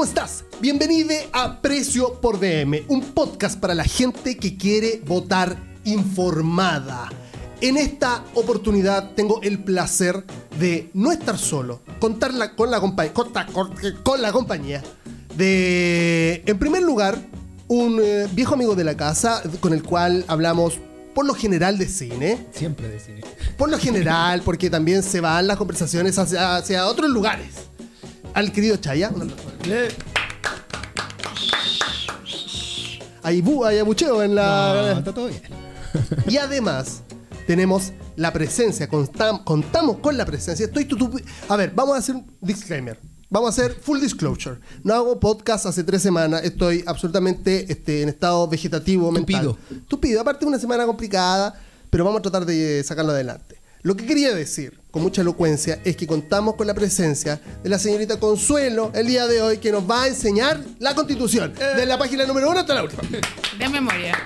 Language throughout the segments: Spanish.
¿cómo estás? Bienvenido a Precio por DM, un podcast para la gente que quiere votar informada. En esta oportunidad tengo el placer de no estar solo, contarla con la, con la compañía de, en primer lugar, un eh, viejo amigo de la casa con el cual hablamos por lo general de cine, Siempre de cine. por lo general, porque también se van las conversaciones hacia, hacia otros lugares. Al querido Chaya. Hay, bu- hay abucheo en la. No, está todo bien. Y además, tenemos la presencia, constam- contamos con la presencia. Estoy tutu- A ver, vamos a hacer un disclaimer. Vamos a hacer full disclosure. No hago podcast hace tres semanas. Estoy absolutamente este, en estado vegetativo mental. Tupido. Tupido. Aparte, una semana complicada, pero vamos a tratar de sacarlo adelante. Lo que quería decir, con mucha elocuencia, es que contamos con la presencia de la señorita Consuelo el día de hoy, que nos va a enseñar la constitución. De la página número uno hasta la última De memoria.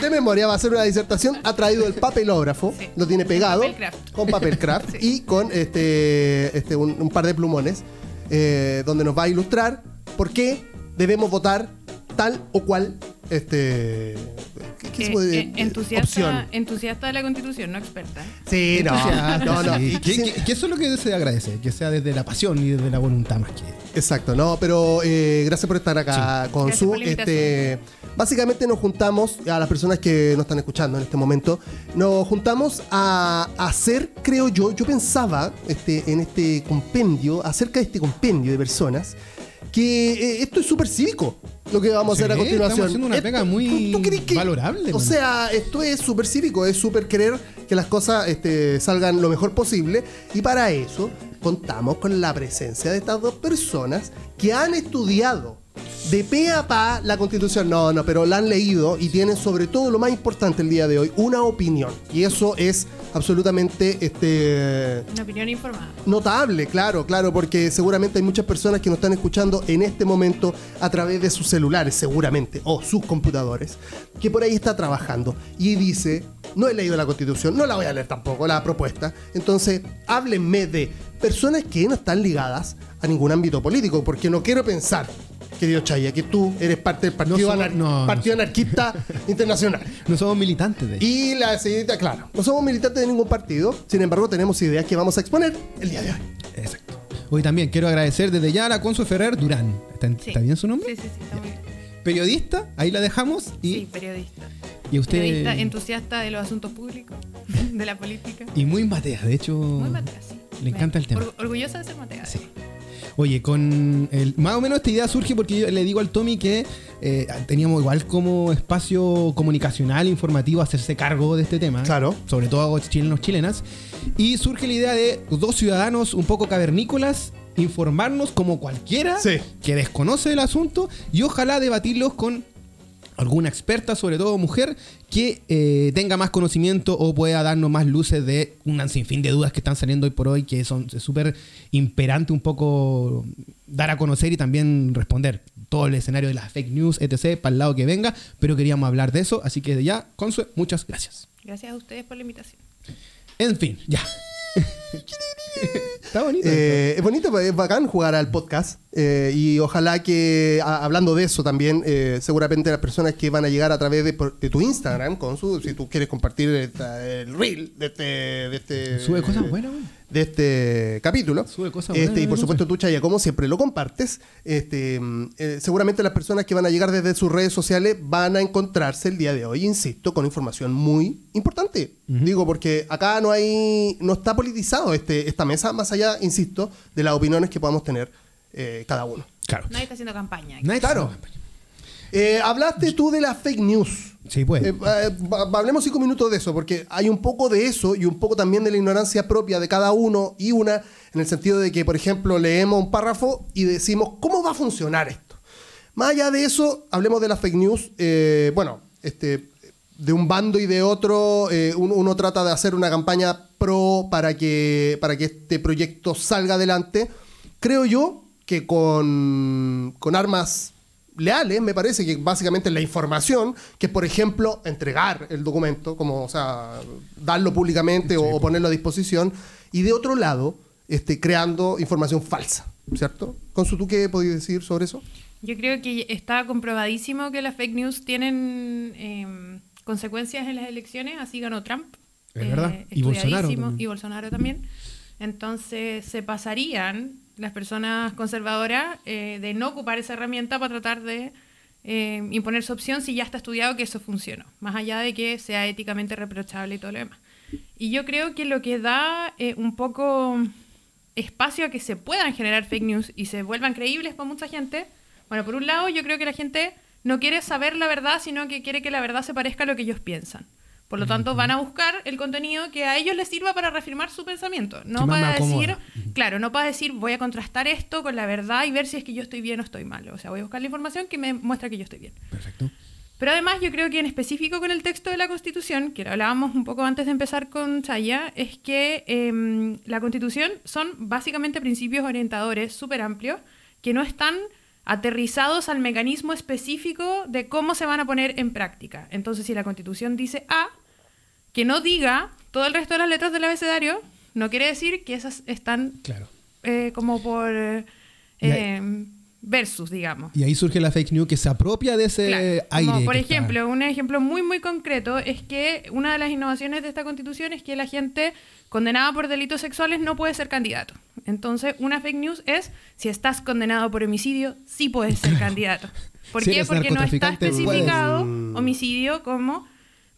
de memoria va a ser una disertación. Ha traído el papelógrafo, Sí. lo tiene pegado Papel craft. con papel craft Sí. y con este, este un, un par de plumones eh, donde nos va a ilustrar por qué debemos votar tal o cual este ¿qué, qué se Eh, puede- eh, entusiasta, opción. entusiasta de la constitución, no experta. Sí, no, no, no. sí. Que, sí, que- que eso es lo que se agradece, que sea desde la pasión y desde la voluntad más que. Exacto, no, pero eh, gracias por estar acá con Gracias su. por la Este, básicamente nos juntamos, a las personas que nos están escuchando en este momento, nos juntamos a hacer, creo yo, yo pensaba este, en este compendio, acerca de este compendio de personas, que eh, esto es súper cívico, lo que vamos a hacer a continuación. estamos haciendo una Esto- pega muy crees valorable, O man. sea, esto es súper cívico, es súper querer que las cosas este, salgan lo mejor posible. Y para eso contamos con la presencia de estas dos personas que han estudiado de pe a pa la constitución. No, no, pero la han leído y tienen sobre todo lo más importante el día de hoy, una opinión. Y eso es absolutamente este, Una opinión informada. Notable, claro, claro, porque seguramente hay muchas personas que nos están escuchando en este momento a través de sus celulares, seguramente, o sus computadores, que por ahí está trabajando y dice, no he leído la constitución, no la voy a leer tampoco, la propuesta. Entonces, háblenme de personas que no están ligadas a ningún ámbito político, porque no quiero pensar, querido Chaya, que tú eres parte del Partido, No soy- Anar- no, no partido. Anarquista Internacional. No somos militantes de. Y la señorita, claro, no somos militantes de ningún partido, sin embargo tenemos ideas que vamos a exponer el día de hoy. Exacto. Hoy también quiero agradecer desde ya a la Consu Ferrer Durán. ¿Está, Sí. está bien su nombre? Sí, sí, sí, está muy bien. Periodista, ahí la dejamos. Y, Sí, periodista. y usted. Periodista entusiasta de los asuntos públicos, de la política. Y muy matea, de hecho. Muy matea, sí. Le encanta el tema. Or- orgullosa de ser matea. Sí. Oye, con el, más o menos esta idea surge porque yo le digo al Tommy que eh, teníamos igual como espacio comunicacional, informativo, hacerse cargo de este tema. Claro. Sobre todo chilenos, chilenas. Y surge la idea de dos ciudadanos un poco cavernícolas informarnos como cualquiera Sí. que desconoce el asunto y ojalá debatirlos con alguna experta, sobre todo mujer, que eh, tenga más conocimiento o pueda darnos más luces de un sinfín de dudas que están saliendo hoy por hoy, que son súper imperante un poco dar a conocer y también responder todo el escenario de las fake news, etc., para el lado que venga, pero queríamos hablar de eso, así que de ya, Consue, muchas gracias. Gracias a ustedes por la invitación. En fin, ya. Está bonito. Eh, es bonito, es bacán jugar al podcast. eh, y ojalá que, a- hablando de eso también, eh, seguramente las personas que van a llegar a través de, de tu Instagram, con su, si tú quieres compartir esta- el reel de este, de este Sube cosas buenas, güey. De este capítulo. Sube cosas Este, buenas, y por supuesto tú, Chaya, como siempre lo compartes. Este, mm, eh, seguramente las personas que van a llegar desde sus redes sociales van a encontrarse el día de hoy, insisto, con información muy importante. Digo, porque acá no hay, no está politizado este, esta mesa, más allá, insisto, de las opiniones que podamos tener eh, cada uno. Claro. Nadie está haciendo campaña. Claro. Eh, hablaste tú de las fake news. Sí, pues. Eh, eh, hablemos cinco minutos de eso, porque hay un poco de eso y un poco también de la ignorancia propia de cada uno y una, en el sentido de que, por ejemplo, leemos un párrafo y decimos, ¿cómo va a funcionar esto? Más allá de eso, hablemos de las fake news. Eh, bueno, este, de un bando y de otro, eh, uno, uno trata de hacer una campaña pro para que, para que este proyecto salga adelante. Creo yo que con, con armas leales, me parece que básicamente la información, que es, por ejemplo, entregar el documento, como, o sea, darlo públicamente o, o ponerlo a disposición, y de otro lado, este, creando información falsa. ¿cierto? Consu, ¿tú qué podías decir sobre eso? Yo creo que está comprobadísimo que las fake news tienen eh, consecuencias en las elecciones, así ganó Trump. Es verdad. eh, Y Bolsonaro también. Y Bolsonaro también. Entonces se pasarían las personas conservadoras eh, de no ocupar esa herramienta para tratar de eh, imponer su opción si ya está estudiado que eso funcionó, más allá de que sea éticamente reprochable y todo lo demás. Y yo creo que lo que da eh, un poco espacio a que se puedan generar fake news y se vuelvan creíbles para mucha gente, bueno, por un lado yo creo que la gente no quiere saber la verdad, sino que quiere que la verdad se parezca a lo que ellos piensan. Por lo tanto, van a buscar el contenido que a ellos les sirva para reafirmar su pensamiento. No para decir, claro, no para decir voy a contrastar esto con la verdad y ver si es que yo estoy bien o estoy mal. O sea, voy a buscar la información que me muestra que yo estoy bien. Perfecto. Pero además yo creo que en específico con el texto de la Constitución, que lo hablábamos un poco antes de empezar con Chaya, es que em, la Constitución son básicamente principios orientadores súper amplios que no están aterrizados al mecanismo específico de cómo se van a poner en práctica. Entonces, si la Constitución dice A, que no diga todo el resto de las letras del abecedario, no quiere decir que esas están Claro. eh, como por eh, ahí- versus, digamos. Y ahí surge la fake news que se apropia de ese Claro, aire. como por está- ejemplo, un ejemplo muy muy concreto es que una de las innovaciones de esta constitución es que la gente condenada por delitos sexuales no puede ser candidato. Entonces, una fake news es si estás condenado por homicidio, sí puedes ser candidato. ¿Por Si qué? Porque no está especificado puedes. homicidio como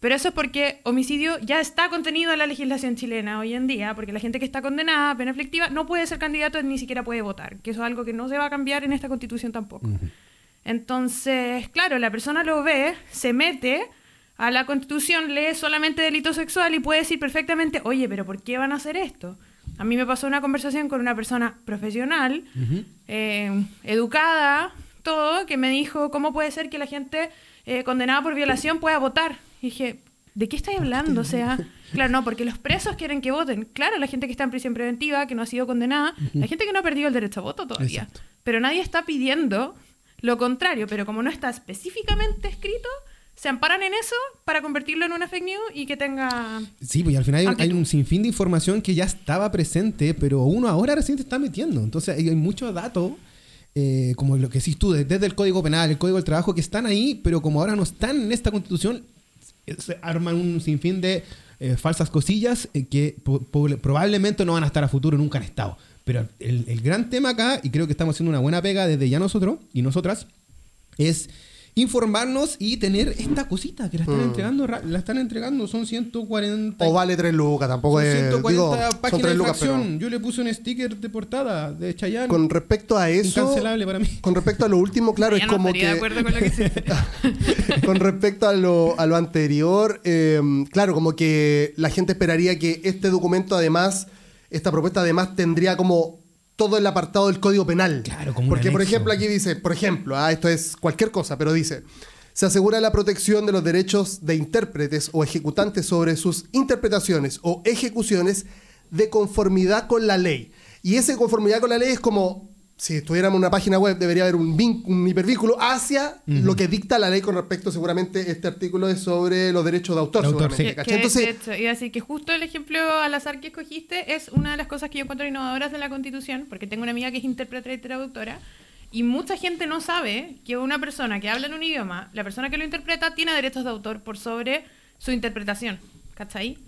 pero eso es porque homicidio ya está contenido en la legislación chilena hoy en día, porque la gente que está condenada a pena aflictiva no puede ser candidato ni siquiera puede votar, que eso es algo que no se va a cambiar en esta constitución tampoco. Entonces, claro, la persona lo ve, se mete a la constitución, lee solamente delito sexual y puede decir perfectamente, oye, pero ¿por qué van a hacer esto? A mí me pasó una conversación con una persona profesional, eh, educada, todo, que me dijo, ¿cómo puede ser que la gente eh, condenada por violación pueda votar? Y dije, ¿de qué estáis hablando? O sea, claro, no, porque los presos quieren que voten. Claro, la gente que está en prisión preventiva, que no ha sido condenada, la gente que no ha perdido el derecho a voto todavía. Exacto. Pero nadie está pidiendo lo contrario, pero como no está específicamente escrito, se amparan en eso para convertirlo en una fake news y que tenga... Sí, pues al final hay, un- hay un sinfín de información que ya estaba presente, pero uno ahora recién se está metiendo. Entonces hay, hay muchos datos, eh, como lo que decís tú, de- desde el Código Penal, el Código del Trabajo, que están ahí, pero como ahora no están en esta constitución, se arman un sinfín de eh, falsas cosillas eh, que probablemente no van a estar a futuro, nunca han estado. Pero el, el gran tema acá, y creo que estamos haciendo una buena pega desde ya nosotros y nosotras, es informarnos y tener esta cosita que la están Mm. entregando, la están entregando, son 140 O vale 3 lucas, tampoco son es. 140 Digo, son páginas 3 de lucas, pero. Yo le puse un sticker de portada de Chayanne. Con respecto a eso. Incancelable para mí. Con respecto a lo último, claro, Ya es no como que. de acuerdo con lo que se... con respecto a lo, a lo anterior, eh, claro, como que la gente esperaría que este documento, además, esta propuesta, además, tendría como todo el apartado del Código Penal. Claro, como Porque, por ejemplo, aquí dice, por ejemplo, ah, esto es cualquier cosa, pero dice. Se asegura la protección de los derechos de intérpretes o ejecutantes sobre sus interpretaciones o ejecuciones de conformidad con la ley. Y esa conformidad con la ley es como, si estuviéramos en una página web, debería haber un, vin- un hipervínculo hacia lo que dicta la ley con respecto, seguramente, este artículo es sobre los derechos de autor. Autor, sí. Que- Entonces, de hecho, iba a decir que justo el ejemplo al azar que escogiste es una de las cosas que yo encuentro innovadoras de la Constitución, porque tengo una amiga que es intérprete y traductora, y mucha gente no sabe que una persona que habla en un idioma, la persona que lo interpreta, tiene derechos de autor por sobre su interpretación. ¿Cachai?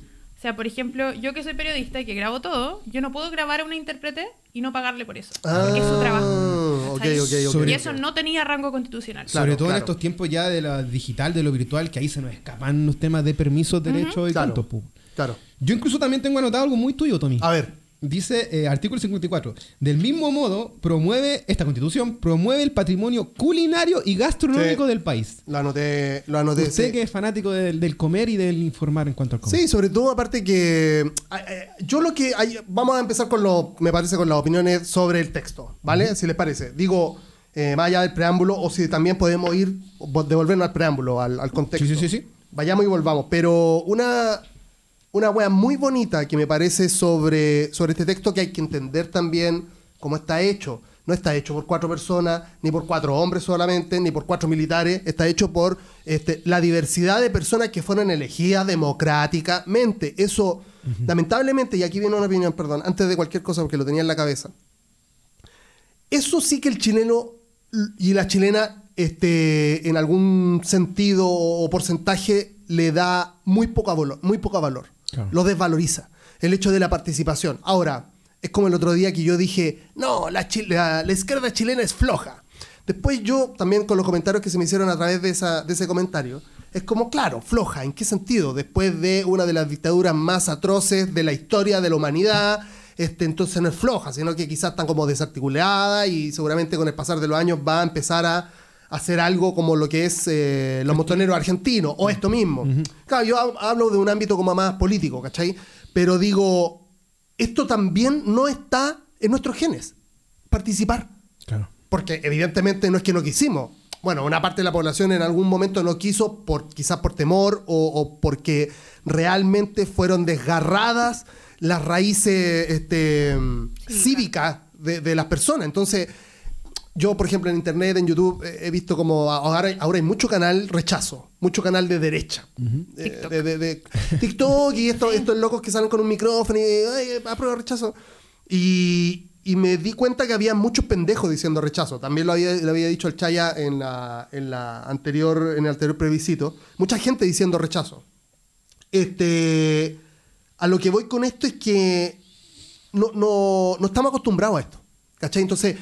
O sea, por ejemplo, yo que soy periodista y que grabo todo, yo no puedo grabar a una intérprete y no pagarle por eso. porque es su Ah, trabajo. ok, ¿cachai? ok, ok. Sobre- Y eso no tenía rango constitucional. Claro, Sobre todo claro. en estos tiempos ya de la digital, de lo virtual, que ahí se nos escapan los temas de permisos, derechos y Claro, tanto. pu. claro. Yo incluso también tengo anotado algo muy tuyo, Tommy. A ver, Dice eh, artículo 54. Del mismo modo, promueve, esta constitución, promueve el patrimonio culinario y gastronómico Sí. del país. lo anoté. Lo anoté Usted sí. que es fanático del, del comer y del informar en cuanto al comer. Sí, sobre todo aparte que eh, eh, yo lo que hay, vamos a empezar con lo, me parece con las opiniones sobre el texto, ¿vale? Si les parece. Digo, eh, más allá del preámbulo o si también podemos ir vo- devolvernos al preámbulo, al, al contexto. Sí, sí, sí, sí. Vayamos y volvamos. Pero una una wea muy bonita que me parece sobre sobre este texto que hay que entender también cómo está hecho. No está hecho por cuatro personas, ni por cuatro hombres solamente, ni por cuatro militares. Está hecho por este, la diversidad de personas que fueron elegidas democráticamente. Eso, lamentablemente, y aquí viene una opinión, perdón, antes de cualquier cosa porque lo tenía en la cabeza. Eso sí que el chileno y la chilena, este, en algún sentido o porcentaje, le da muy, poca valor, muy poca valor. Lo desvaloriza. El hecho de la participación. Ahora, es como el otro día que yo dije, no, la- la izquierda chilena es floja. Después yo, también con los comentarios que se me hicieron a través de, esa- de ese comentario, es como, claro, floja. ¿En qué sentido? Después de una de las dictaduras más atroces de la historia de la humanidad, este, entonces no es floja, sino que quizás están como desarticulada y seguramente con el pasar de los años va a empezar a hacer algo como lo que es eh, los montoneros argentinos o esto mismo. Claro, yo hab- hablo de un ámbito como más político, ¿cachai? Pero digo, esto también no está en nuestros genes, participar. Claro. Porque evidentemente no es que no quisimos. Bueno, una parte de la población en algún momento no quiso, por, quizás por temor o, o porque realmente fueron desgarradas las raíces este, cívicas de, de las personas. Entonces, yo, por ejemplo, en internet, en YouTube, eh, he visto como ahora, hay- ahora hay mucho canal rechazo, mucho canal de derecha. Eh, TikTok. de, de- de TikTok y estos, estos locos que salen con un micrófono y "Ay, apruebo rechazo. Y, y me di cuenta que había muchos pendejos diciendo rechazo. También lo había, le había dicho el Chaya en la, en la anterior, en el anterior plebiscito. Mucha gente diciendo rechazo. Este, a lo que voy con esto es que no, no, no estamos acostumbrados a esto. ¿Cachai? Entonces,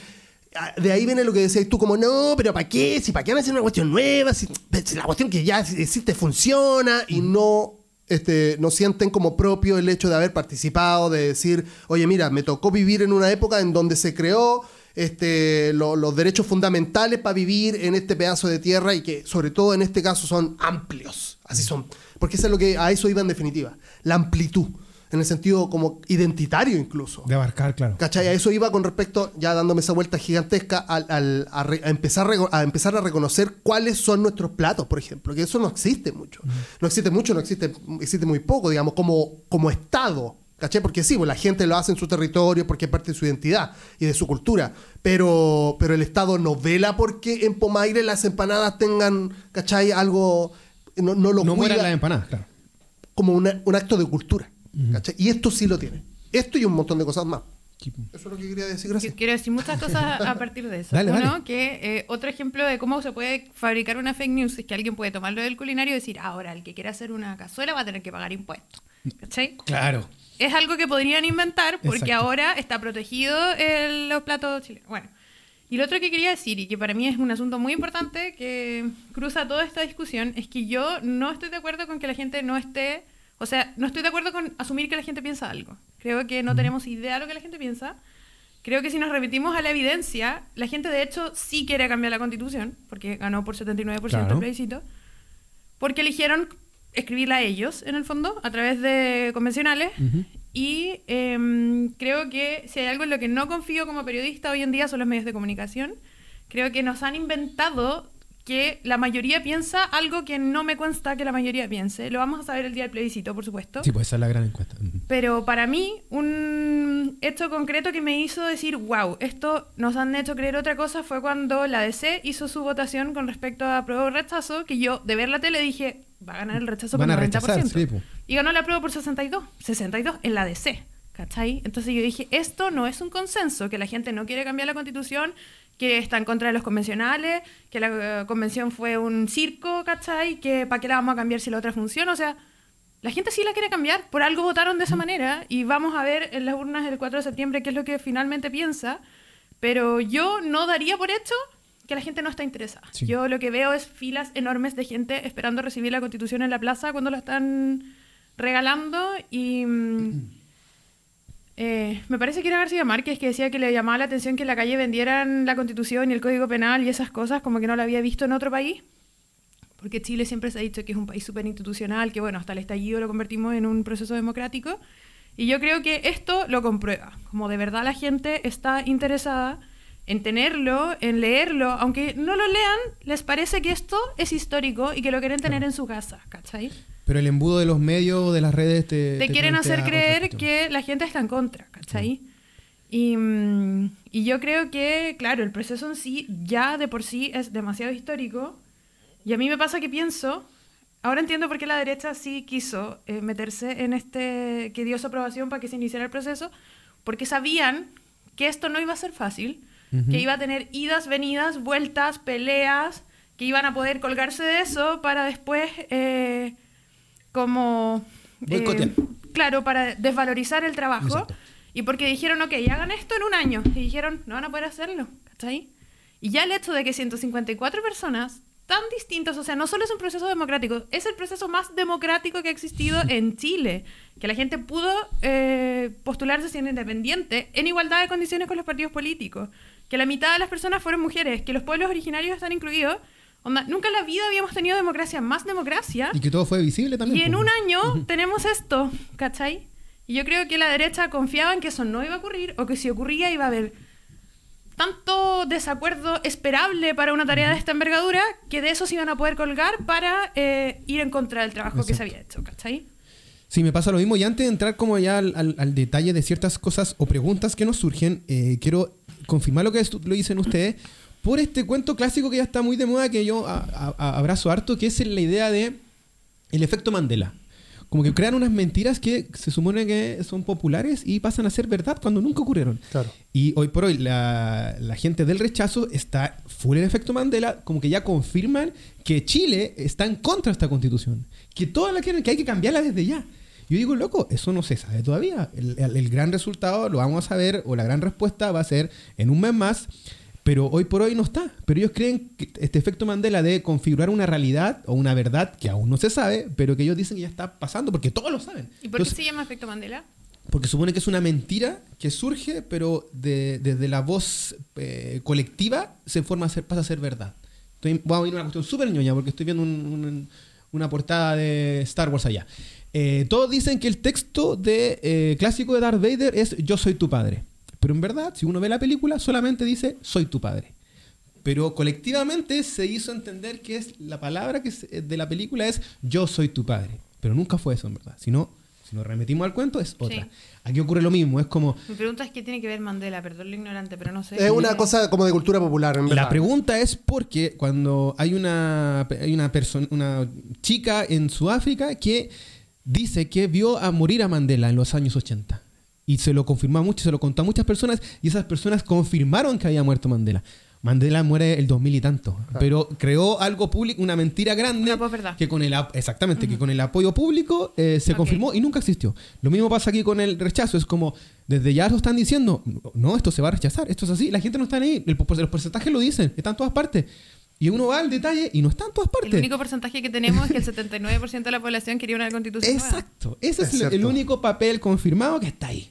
de ahí viene lo que decías tú, como, no, pero ¿para qué? Si para qué van a hacer una cuestión nueva, si, si la cuestión que ya existe funciona y no, este, no sienten como propio el hecho de haber participado, de decir, oye, mira, me tocó vivir en una época en donde se creó este, lo- los derechos fundamentales para vivir en este pedazo de tierra y que sobre todo en este caso son amplios. Así son. Porque eso es lo que a eso iba en definitiva. La amplitud. En el sentido como identitario incluso. De abarcar, claro. ¿Cachai? A eso iba con respecto, ya dándome esa vuelta gigantesca, al, al- a, re- a empezar, a empezar a reconocer cuáles son nuestros platos, por ejemplo, que eso no existe mucho. No existe mucho, no existe, existe muy poco, digamos, como, como Estado. ¿Cachai? Porque sí, pues la gente lo hace en su territorio porque es parte de su identidad y de su cultura. Pero, pero el Estado no vela porque en Pomaire las empanadas tengan, ¿cachai? Algo. No, no lo No cuida mueran las empanadas, claro. como una- un acto de cultura. ¿Cachai? Y esto sí lo tiene. Esto y un montón de cosas más. Eso es lo que quería decir. Gracias. Yo quiero decir muchas cosas a partir de eso. Dale, Uno, dale. que eh, otro ejemplo de cómo se puede fabricar una fake news es que alguien puede tomarlo del culinario y decir, ahora el que quiera hacer una cazuela va a tener que pagar impuestos. ¿Cachai? Claro. Es algo que podrían inventar porque Exacto. ahora está protegido el- los platos chilenos. Bueno, y lo otro que quería decir, y que para mí es un asunto muy importante que cruza toda esta discusión, es que yo no estoy de acuerdo con que la gente no esté, o sea, no estoy de acuerdo con asumir que la gente piensa algo. Creo que no tenemos idea de lo que la gente piensa. Creo que si nos remitimos a la evidencia, la gente de hecho sí quiere cambiar la constitución, porque ganó por 79% Claro. el plebiscito, porque eligieron escribirla a ellos, en el fondo, a través de convencionales. Y em, creo que si hay algo en lo que no confío como periodista hoy en día son los medios de comunicación. Creo que nos han inventado que la mayoría piensa algo que no me consta que la mayoría piense. Lo vamos a saber el día del plebiscito, por supuesto. Sí, pues esa es la gran encuesta. Ujú. Pero para mí, un hecho concreto que me hizo decir, wow, esto nos han hecho creer otra cosa fue cuando la DC hizo su votación con respecto a prueba o rechazo, que yo de ver la tele dije, va a ganar el rechazo por a 90%. rechazar, sí, po. y ganó la prueba por 62, 62 en la DC. ¿Cachai? Entonces yo dije, esto no es un consenso, que la gente no quiere cambiar la constitución, que está en contra de los convencionales, que la eh, convención fue un circo, ¿cachai? Que para qué la vamos a cambiar si la otra funciona. O sea, la gente sí la quiere cambiar, por algo votaron de esa manera y vamos a ver en las urnas el 4 de septiembre qué es lo que finalmente piensa, pero yo no daría por hecho que la gente no está interesada. Sí. Yo lo que veo es filas enormes de gente esperando recibir la constitución en la plaza cuando la están regalando y... eh, me parece que era García Márquez que decía que le llamaba la atención que en la calle vendieran la constitución y el código penal y esas cosas como que no lo había visto en otro país. Porque Chile siempre se ha dicho que es un país súper institucional, que bueno, hasta el estallido lo convertimos en un proceso democrático. Y yo creo que esto lo comprueba, como de verdad la gente está interesada en tenerlo, en leerlo, aunque no lo lean, les parece que esto es histórico y que lo quieren tener en su casa, ¿cachai? Pero el embudo de los medios, de las redes, te. te quieren plantea hacer creer que la gente está en contra, ¿cachai? Y, mm, y yo creo que, claro, el proceso en sí ya de por sí es demasiado histórico. Y a mí me pasa que pienso, ahora entiendo por qué la derecha sí quiso eh, meterse en este, que dio su aprobación para que se iniciara el proceso, porque sabían que esto no iba a ser fácil, que iba a tener idas, venidas, vueltas, peleas, que iban a poder colgarse de eso para después eh, como... eh, claro, para desvalorizar el trabajo. Exacto. Y porque dijeron, ok, hagan esto en un año. Y dijeron, no van a poder hacerlo. ¿Cachai? Y ya el hecho de que 154 personas tan distintas, o sea, no solo es un proceso democrático, es el proceso más democrático que ha existido en Chile. Que la gente pudo eh, postularse siendo independiente en igualdad de condiciones con los partidos políticos. Que la mitad de las personas fueron mujeres, que los pueblos originarios están incluidos. Onda, nunca en la vida habíamos tenido democracia, más democracia. Y que todo fue visible también. Y en un año tenemos esto, ¿cachai? Y yo creo que la derecha confiaba en que eso no iba a ocurrir o que si ocurría iba a haber tanto desacuerdo esperable para una tarea de esta envergadura que de eso se iban a poder colgar para eh, ir en contra del trabajo que se había hecho, ¿cachai? Sí, me pasa lo mismo. Y antes de entrar como ya al, al- al detalle de ciertas cosas o preguntas que nos surgen, eh, quiero confirmar lo que lo dicen ustedes por este cuento clásico que ya está muy de moda, que yo a- a- a- abrazo harto, que es la idea de el efecto Mandela. Como que crean unas mentiras que se supone que son populares y pasan a ser verdad cuando nunca ocurrieron. Claro. Y hoy por hoy la, la gente del rechazo está full el efecto Mandela, como que ya confirman que Chile está en contra de esta constitución, que todas la quieren, que hay que cambiarla desde ya. Yo digo, loco, eso no se sabe todavía. El, el- el gran resultado lo vamos a ver, o la gran respuesta va a ser en un mes más, pero hoy por hoy no está. Pero ellos creen que este efecto Mandela de configurar una realidad o una verdad que aún no se sabe, pero que ellos dicen que ya está pasando, porque todos lo saben. ¿Y por qué Entonces, se llama efecto Mandela? porque supone que es una mentira que surge, pero de- desde la voz eh, colectiva se forma a ser, pasa a ser verdad. Estoy, voy a ir a una cuestión súper ñoña porque estoy viendo un- un- una portada de Star Wars allá. Eh, todos dicen que el texto de, eh, clásico de Darth Vader es Yo soy tu padre. Pero en verdad, si uno ve la película, solamente dice Soy tu padre. Pero colectivamente se hizo entender que es la palabra que es- de la película es Yo soy tu padre. Pero nunca fue eso, en verdad. Si no, si nos remitimos al cuento, es otra. Sí. Aquí ocurre lo mismo. Es como. Mi pregunta es qué tiene que ver Mandela, perdón lo ignorante, pero no sé. Es una cosa como de cultura popular, en verdad. La pregunta es porque cuando hay una, hay una persona, una chica en Sudáfrica que dice que vio a morir a Mandela en los años 80. Y se lo confirmó mucho, se lo contó a muchas personas y esas personas confirmaron que había muerto Mandela. Mandela muere el 2000 y tanto, pero creó algo público, una mentira grande que con el exactamente que con el apoyo público eh, se confirmó y nunca existió. Lo mismo pasa aquí con el rechazo, es como desde ya lo están diciendo, no, esto se va a rechazar, esto es así, la gente no está ahí, el, los porcentajes lo dicen, están en todas partes. Y uno va al detalle y no está en todas El partes. único porcentaje que tenemos es que el 79% de la población quería una constitución nueva. Exacto, ese es, Es el- el único papel confirmado que está ahí.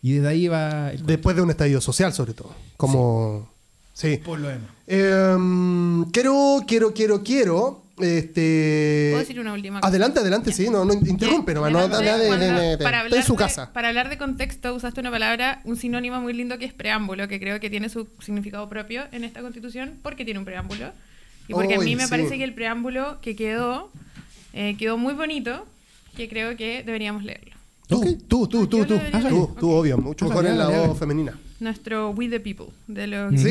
Y desde ahí va el Después de un estallido social, sobre todo. Como. Sí. por lo demás. Em, quiero, quiero, quiero, quiero. Este. ¿Puedo decir una última cosa? Adelante, adelante, sí. No, no interrumpe nomás. No, de- de- de- para está en hablar su de- casa. Para hablar de contexto, usaste una palabra, un sinónimo muy lindo que es preámbulo, que creo que tiene su significado propio en esta constitución, porque tiene un preámbulo. Y porque a Uy, mí me sí. parece que el preámbulo que quedó, eh, quedó muy bonito, que creo que deberíamos leerlo. Tú, Ok. tú, tú, tú, Yo tú. debería Tú, leer. tú, obvio. Mucho mejor en la voz femenina. Nuestro We the People, de lo que- Sí,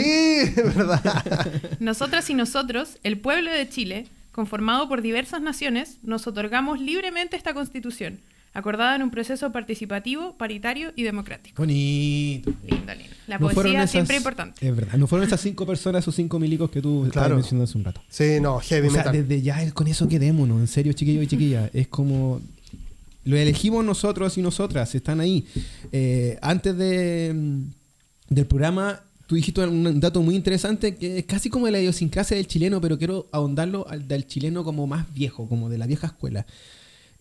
es verdad. Nosotras y nosotros, el pueblo de Chile, conformado por diversas naciones, nos otorgamos libremente esta constitución, acordada en un proceso participativo, paritario y democrático. Bonito. Lindo, lindo. La No poesía esas- siempre importante. Es verdad, no fueron esas cinco personas o cinco milicos que tú estabas Claro. mencionando hace un rato. Sí, no, heavy O sea, metal. desde ya con eso quedémonos, en serio, chiquillos y chiquillas. Es como. Lo elegimos nosotros y nosotras, están ahí. Eh, antes de, mm, del programa, tú dijiste un dato muy interesante que es casi como de la idiosincrasia del chileno, pero quiero ahondarlo al del chileno como más viejo, como de la vieja escuela.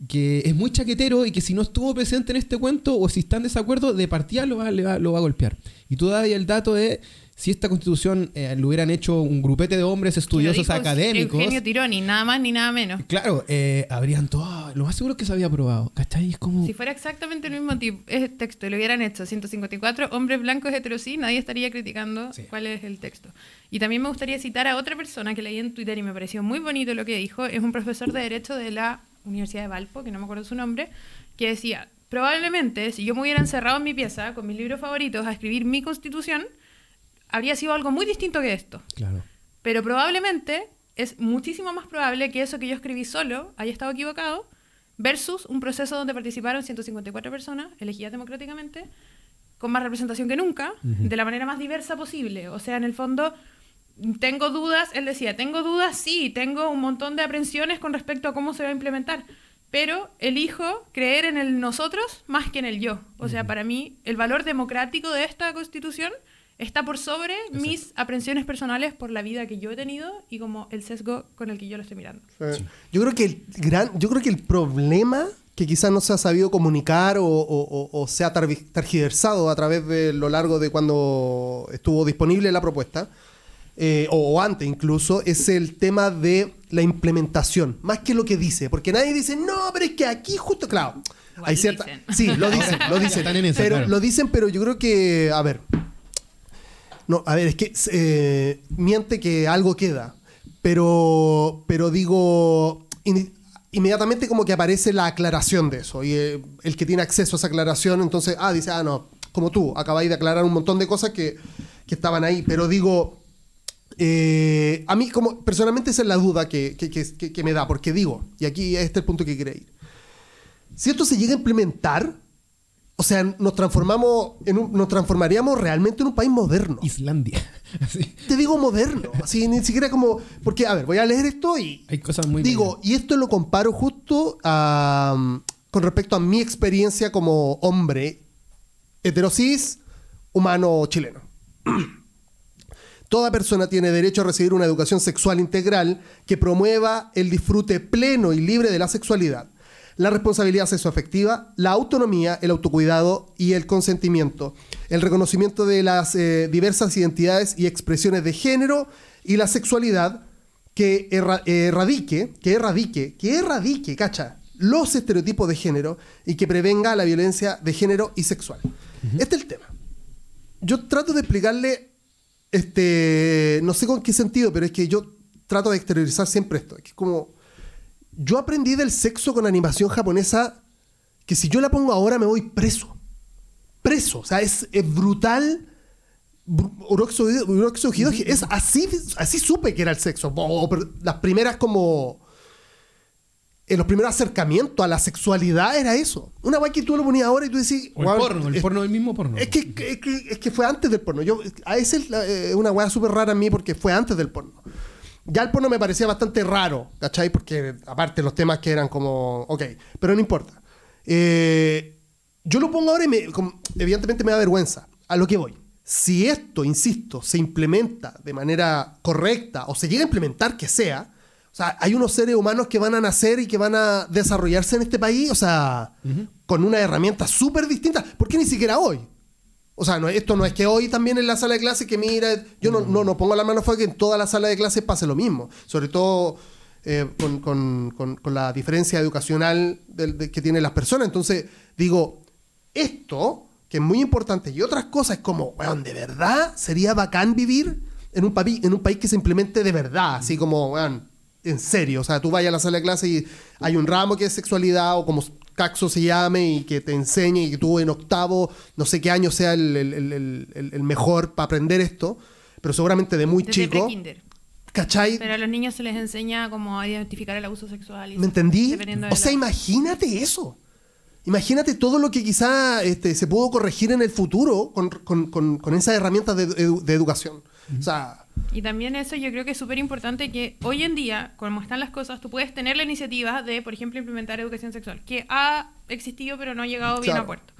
Que es muy chaquetero y que si no estuvo presente en este cuento o si está en desacuerdo, de partida lo va, le va- lo va a golpear. Y tú das ahí el dato de si esta constitución eh, lo hubieran hecho un grupete de hombres estudiosos dijo académicos. Eugenio Tironi, nada más ni nada menos. Claro, eh, habrían todo. Lo más seguro es que se había aprobado. ¿Cachai? Es como. Si fuera exactamente el mismo tipo, eh, texto y lo hubieran hecho 154 hombres blancos heterosí, nadie estaría criticando Sí. cuál es el texto. Y también me gustaría citar a otra persona que leí en Twitter y me pareció muy bonito lo que dijo. Es un profesor de Derecho de la Universidad de Valpo, que no me acuerdo su nombre, que decía, probablemente si yo me hubiera encerrado en mi pieza con mis libros favoritos a escribir mi constitución, habría sido algo muy distinto que esto. Claro. Pero probablemente es muchísimo más probable que eso que yo escribí solo haya estado equivocado versus un proceso donde participaron 154 personas elegidas democráticamente con más representación que nunca, de la manera más diversa posible. O sea, en el fondo, tengo dudas, él decía, tengo dudas, sí, tengo un montón de aprensiones con respecto a cómo se va a implementar, pero elijo creer en el nosotros más que en el yo. O sea, para mí, el valor democrático de esta constitución está por sobre mis aprensiones personales por la vida que yo he tenido y como el sesgo con el que yo lo estoy mirando. Sí. Yo creo que el gran, yo creo que el problema que quizás no se ha sabido comunicar o, o- o- o se ha tar- tergiversado a través de lo largo de cuando estuvo disponible la propuesta, eh, o, o antes incluso, es el tema de la implementación, más que lo que dice, porque nadie dice, no, pero es que aquí justo, claro, Igual hay cierta... dicen. Sí, lo dicen, lo dicen, Están en esa, pero claro. lo dicen, pero yo creo que, a ver, no, a ver, es que eh, miente que algo queda. Pero, pero digo, in- inmediatamente como que aparece la aclaración de eso. Y eh, el que tiene acceso a esa aclaración, entonces, ah, dice, ah, no, como tú, acabáis de aclarar un montón de cosas que, que estaban ahí. Pero digo, eh, a mí como personalmente esa es la duda que, que- que- que- me da, porque digo, y aquí este es el punto que quería ir. Si esto se llega a implementar, o sea, nos transformamos, en un- nos transformaríamos realmente en un país moderno. Islandia. Así. Te digo moderno, así ni siquiera como, porque a ver, voy a leer esto y Hay cosas muy digo, y esto lo comparo justo a, con respecto a mi experiencia como hombre heterosis humano chileno. Toda persona tiene derecho a recibir una educación sexual integral que promueva el disfrute pleno y libre de la sexualidad, la responsabilidad sexoafectiva, la autonomía, el autocuidado y el consentimiento, el reconocimiento de las eh, diversas identidades y expresiones de género y la sexualidad que erra- erradique, que erradique, que erradique, cacha, los estereotipos de género y que prevenga la violencia de género y sexual. Este es el tema yo trato de explicarle, este, no sé con qué sentido, pero es que yo trato de exteriorizar siempre esto. Es que como, yo aprendí del sexo con animación japonesa que si yo la pongo ahora me voy preso. Preso. O sea, es, es brutal. Bru- Uroxo Uroxo Hidoji, es así, así supe que era el sexo. Las primeras como... En los primeros acercamientos a la sexualidad era eso. Una guay que tú lo ponías ahora y tú decís... O el "Guau, porno, el es- porno del mismo porno. es que, es que, es que fue antes del porno. Yo, a ese es eh, una weá súper rara en mí porque fue antes del porno. Ya el porno me parecía bastante raro, ¿cachai? Porque aparte los temas que eran como... Ok, pero no importa. Eh, yo lo pongo ahora y me, como- evidentemente me da vergüenza. A lo que voy. Si esto, insisto, se implementa de manera correcta o se llega a implementar que sea, sea, hay unos seres humanos que van a nacer y que van a desarrollarse en este país, o sea, con una herramienta súper distinta. ¿Por qué ni siquiera hoy? O sea, no, esto no es que hoy también en la sala de clase que mira, yo no, no, no pongo la mano fuera que en toda la sala de clase pase lo mismo. Sobre todo eh, con, con- con- con la diferencia educacional de- que tienen las personas. Entonces, digo, esto, que es muy importante, y otras cosas, es como, weón, de verdad sería bacán vivir en un, en un país que se implemente de verdad, así como, weón, en serio. O sea, tú vayas a la sala de clase y hay un ramo que es sexualidad o como Caxo se llame y que te enseñe y que tú en octavo, no sé qué año sea el, el- el- el- el- el mejor para aprender esto, pero seguramente de muy Desde chico. prekinder. ¿Cachai? Pero a los niños se les enseña cómo a identificar el abuso sexual. y ¿Me entendí? O sea, la- imagínate eso. Imagínate todo lo que quizá este, se pudo corregir en el futuro con, con- con- con esas herramientas de educación. O sea, Y también eso yo creo que es súper importante que hoy en día, como están las cosas, tú puedes tener la iniciativa de, por ejemplo, implementar educación sexual, que ha existido pero no ha llegado bien Claro. a puerto.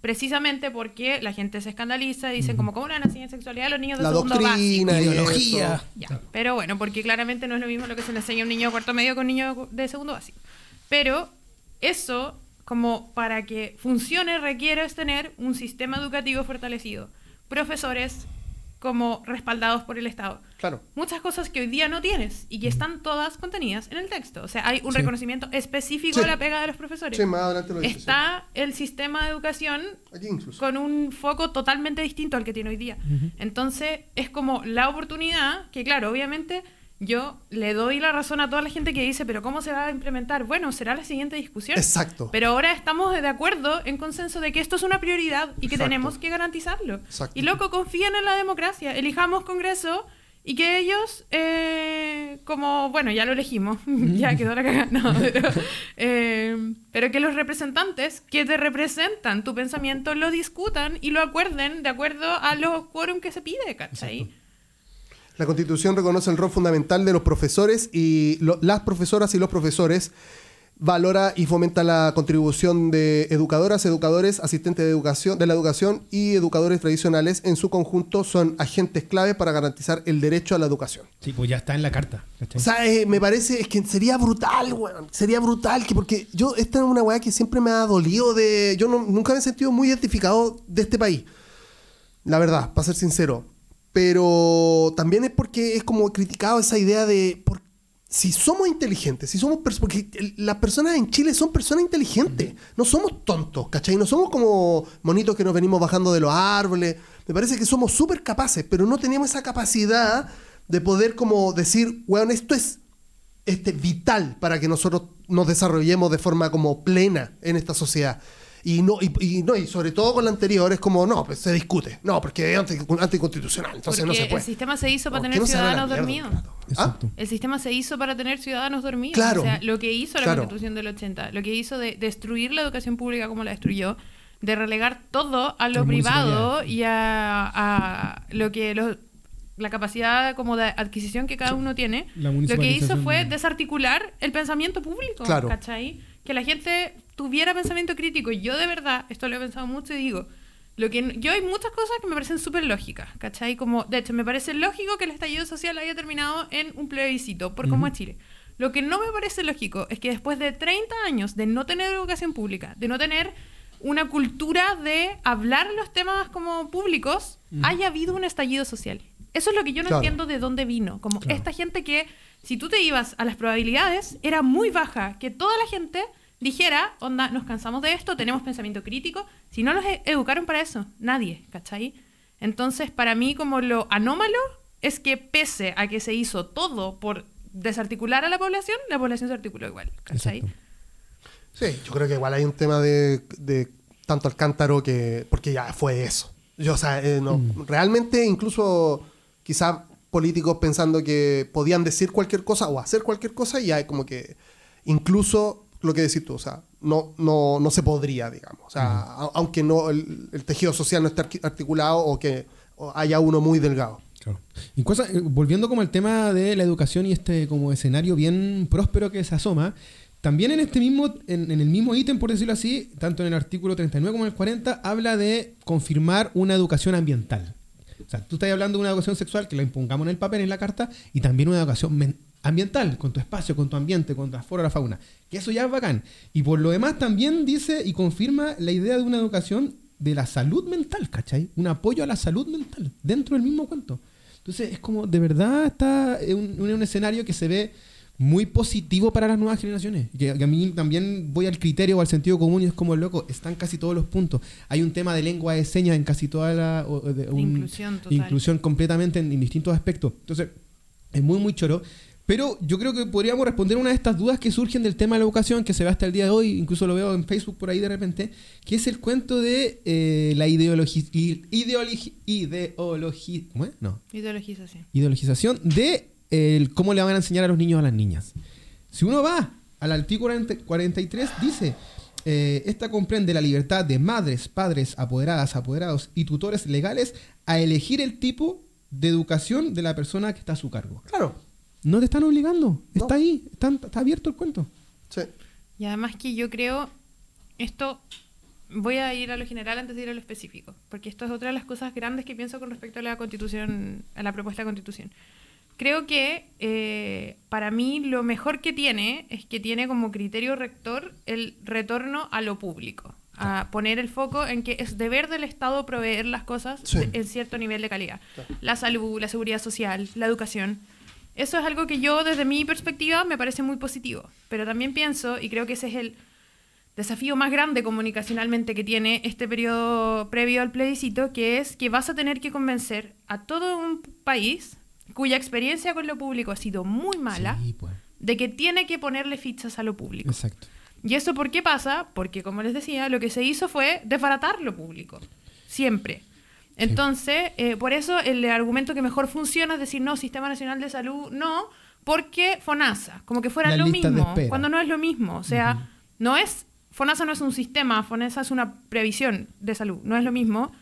Precisamente porque la gente se escandaliza, dicen como, ¿cómo le van a enseñar sexualidad a los niños de la segundo doctrina, básico? y Ideología. Ya. Pero bueno, porque claramente no es lo mismo lo que se le enseña a un niño de cuarto medio que a un niño de segundo básico. Pero eso, como para que funcione, requieres tener un sistema educativo fortalecido. Profesores como respaldados por el Estado. Claro. Muchas cosas que hoy día no tienes y que están todas contenidas en el texto. O sea, hay un Sí. reconocimiento específico Sí. de la pega de los profesores. Sí, más adelante lo dice, Está el sistema de educación. Aquí incluso. con un foco totalmente distinto al que tiene hoy día. Entonces, es como la oportunidad que, claro, obviamente yo le doy la razón a toda la gente que dice, pero ¿cómo se va a implementar? Bueno, será la siguiente discusión. Exacto. Pero ahora estamos de acuerdo en consenso de que esto es una prioridad y que Exacto. tenemos que garantizarlo. Exacto. Y loco, confíen en la democracia, elijamos Congreso y que ellos, eh, como, bueno, ya lo elegimos, ya quedó la cagada, no, pero, eh, pero que los representantes que te representan tu pensamiento lo discutan y lo acuerden de acuerdo a los quórum que se pide, ¿cachai? La Constitución reconoce el rol fundamental de los profesores y lo- las profesoras y los profesores. Valora y fomenta la contribución de educadoras, educadores, asistentes de educación, de la educación y educadores tradicionales. En su conjunto son agentes clave para garantizar el derecho a la educación. Sí, pues ya está en la carta. O sea, eh, me parece, es que sería brutal, weón. Sería brutal, que porque yo, esta es una weá que siempre me ha dolido de. Yo no- nunca me he sentido muy identificado de este país. La verdad, para ser sincero. Pero también es porque es como criticado esa idea de. por- si somos inteligentes, si somos. pers- Porque las personas en Chile son personas inteligentes. No somos tontos, ¿cachai? No somos como monitos que nos venimos bajando de los árboles. Me parece que somos súper capaces, pero no tenemos esa capacidad de poder como decir, weón, esto es este, vital para que nosotros nos desarrollemos de forma como plena en esta sociedad. Y no, y, y no, y sobre todo con la anterior es como, no, pues se discute. No, porque es anti- anticonstitucional, entonces Porque no se puede. el sistema se hizo para ¿Por qué tener no ciudadanos dormidos. ¿Ah? Exacto. El sistema se hizo para tener ciudadanos dormidos. Claro. O sea, lo que hizo la Claro. Constitución del 80, lo que hizo de destruir la educación pública como la destruyó, de relegar todo a lo privado y a, a lo que los- la capacidad como de adquisición que cada uno tiene, lo que hizo fue de- desarticular el pensamiento público, Claro. ¿cachai? Que la gente tuviera pensamiento crítico. Yo de verdad, esto lo he pensado mucho y digo, lo que yo hay muchas cosas que me parecen súper lógicas, ¿cachai? Como, de hecho, me parece lógico que el estallido social haya terminado en un plebiscito por cómo es Chile. Lo que no me parece lógico es que después de 30 años de no tener educación pública, de no tener una cultura de hablar los temas como públicos, haya habido un estallido social. Eso es lo que yo no Claro. entiendo de dónde vino. Como Claro. esta gente que, si tú te ibas a las probabilidades, era muy baja. Que toda la gente dijera, onda, nos cansamos de esto, tenemos pensamiento crítico. Si no los e- educaron para eso, nadie, ¿cachai? Entonces, para mí, como lo anómalo es que pese a que se hizo todo por desarticular a la población, la población se articuló igual, ¿cachai? Exacto. Sí, yo creo que igual hay un tema de, de tanto al cántaro que. Porque ya fue eso. Yo, o sea, eh, no, realmente incluso quizá políticos pensando que podían decir cualquier cosa o hacer cualquier cosa, y hay como que incluso lo que decís tú, o sea, no, no, no se podría, digamos. O sea, a- aunque no el, el tejido social no esté articulado o que o haya uno muy delgado. Claro. Y cosa, eh, volviendo como al tema de la educación y este como escenario bien próspero que se asoma, también en este mismo, en, en el mismo ítem, por decirlo así, tanto en el artículo 39 como en el 40, habla de confirmar una educación ambiental. O sea, tú estás hablando de una educación sexual que la impongamos en el papel, en la carta, y también una educación ambiental, con tu espacio, con tu ambiente, con la flora, la fauna. Que eso ya es bacán. Y por lo demás también dice y confirma la idea de una educación de la salud mental, ¿cachai? Un apoyo a la salud mental, dentro del mismo cuento. Entonces es como, de verdad está en un, en un escenario que se ve muy positivo para las nuevas generaciones. Que, que a mí también voy al criterio o al sentido común y es como, loco, están casi todos los puntos. Hay un tema de lengua de señas en casi toda la... o- o de un- Inclusión total. Inclusión completamente en, en distintos aspectos. Entonces, es muy, muy choro. Pero yo creo que podríamos responder una de estas dudas que surgen del tema de la educación, que se ve hasta el día de hoy, incluso lo veo en Facebook por ahí de repente, que es el cuento de eh, la ideologi ideologi ideologi ¿cómo es? No, Ideologización. ideologización de el cómo le van a enseñar a los niños a las niñas. Si uno va al artículo 40 43, dice, eh, esta comprende la libertad de madres, padres, apoderadas, apoderados y tutores legales a elegir el tipo de educación de la persona que está a su cargo. Claro. No te están obligando, No. está ahí, está, está abierto el cuento. Sí. Y además que yo creo, esto, voy a ir a lo general antes de ir a lo específico, porque esto es otra de las cosas grandes que pienso con respecto a la constitución, a la propuesta de constitución. Creo que eh, para mí lo mejor que tiene es que tiene como criterio rector el retorno a lo público, a poner el foco en que es deber del Estado proveer las cosas Sí. en cierto nivel de calidad. La salud, la seguridad social, la educación. Eso es algo que yo desde mi perspectiva me parece muy positivo, pero también pienso, y creo que ese es el desafío más grande comunicacionalmente que tiene este periodo previo al plebiscito, que es que vas a tener que convencer a todo un país cuya experiencia con lo público ha sido muy mala, Sí, pues. de que tiene que ponerle fichas a lo público. Exacto. ¿Y eso por qué pasa? Porque, como les decía, lo que se hizo fue desbaratar lo público. Siempre. Entonces, eh, por eso el argumento que mejor funciona es decir, no, Sistema Nacional de Salud, no, porque FONASA, como que fuera La lo mismo, cuando no es lo mismo. O sea, no es, FONASA no es un sistema, FONASA es una previsión de salud, no es lo mismo.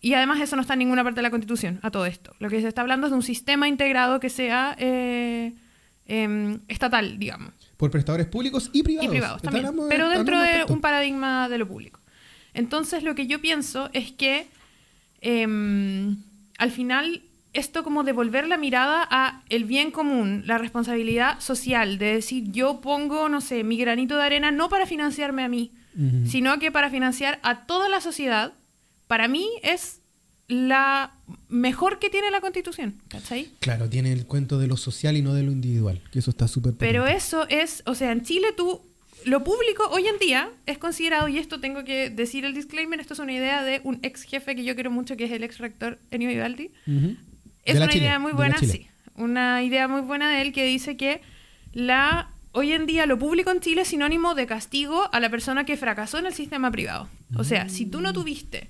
Y además eso no está en ninguna parte de la Constitución, a todo esto. Lo que se está hablando es de un sistema integrado que sea eh, em, estatal, digamos. Por prestadores públicos y privados. Y privados también. Pero dentro de un paradigma de lo público. Entonces, lo que yo pienso es que em, al final esto como devolver la mirada a el bien común, la responsabilidad social, de decir yo pongo, no sé, mi granito de arena no para financiarme a mí, sino que para financiar a toda la sociedad, para mí es la mejor que tiene la Constitución, ¿cachai? Claro, tiene el cuento de lo social y no de lo individual, que eso está súper Pero eso es, o sea, en Chile tú, lo público hoy en día es considerado, y esto tengo que decir el disclaimer, esto es una idea de un ex jefe que yo quiero mucho, que es el ex rector Enio Vivaldi. Es una Chile, idea muy buena, sí. Una idea muy buena de él que dice que la hoy en día lo público en Chile es sinónimo de castigo a la persona que fracasó en el sistema privado. O sea, si tú no tuviste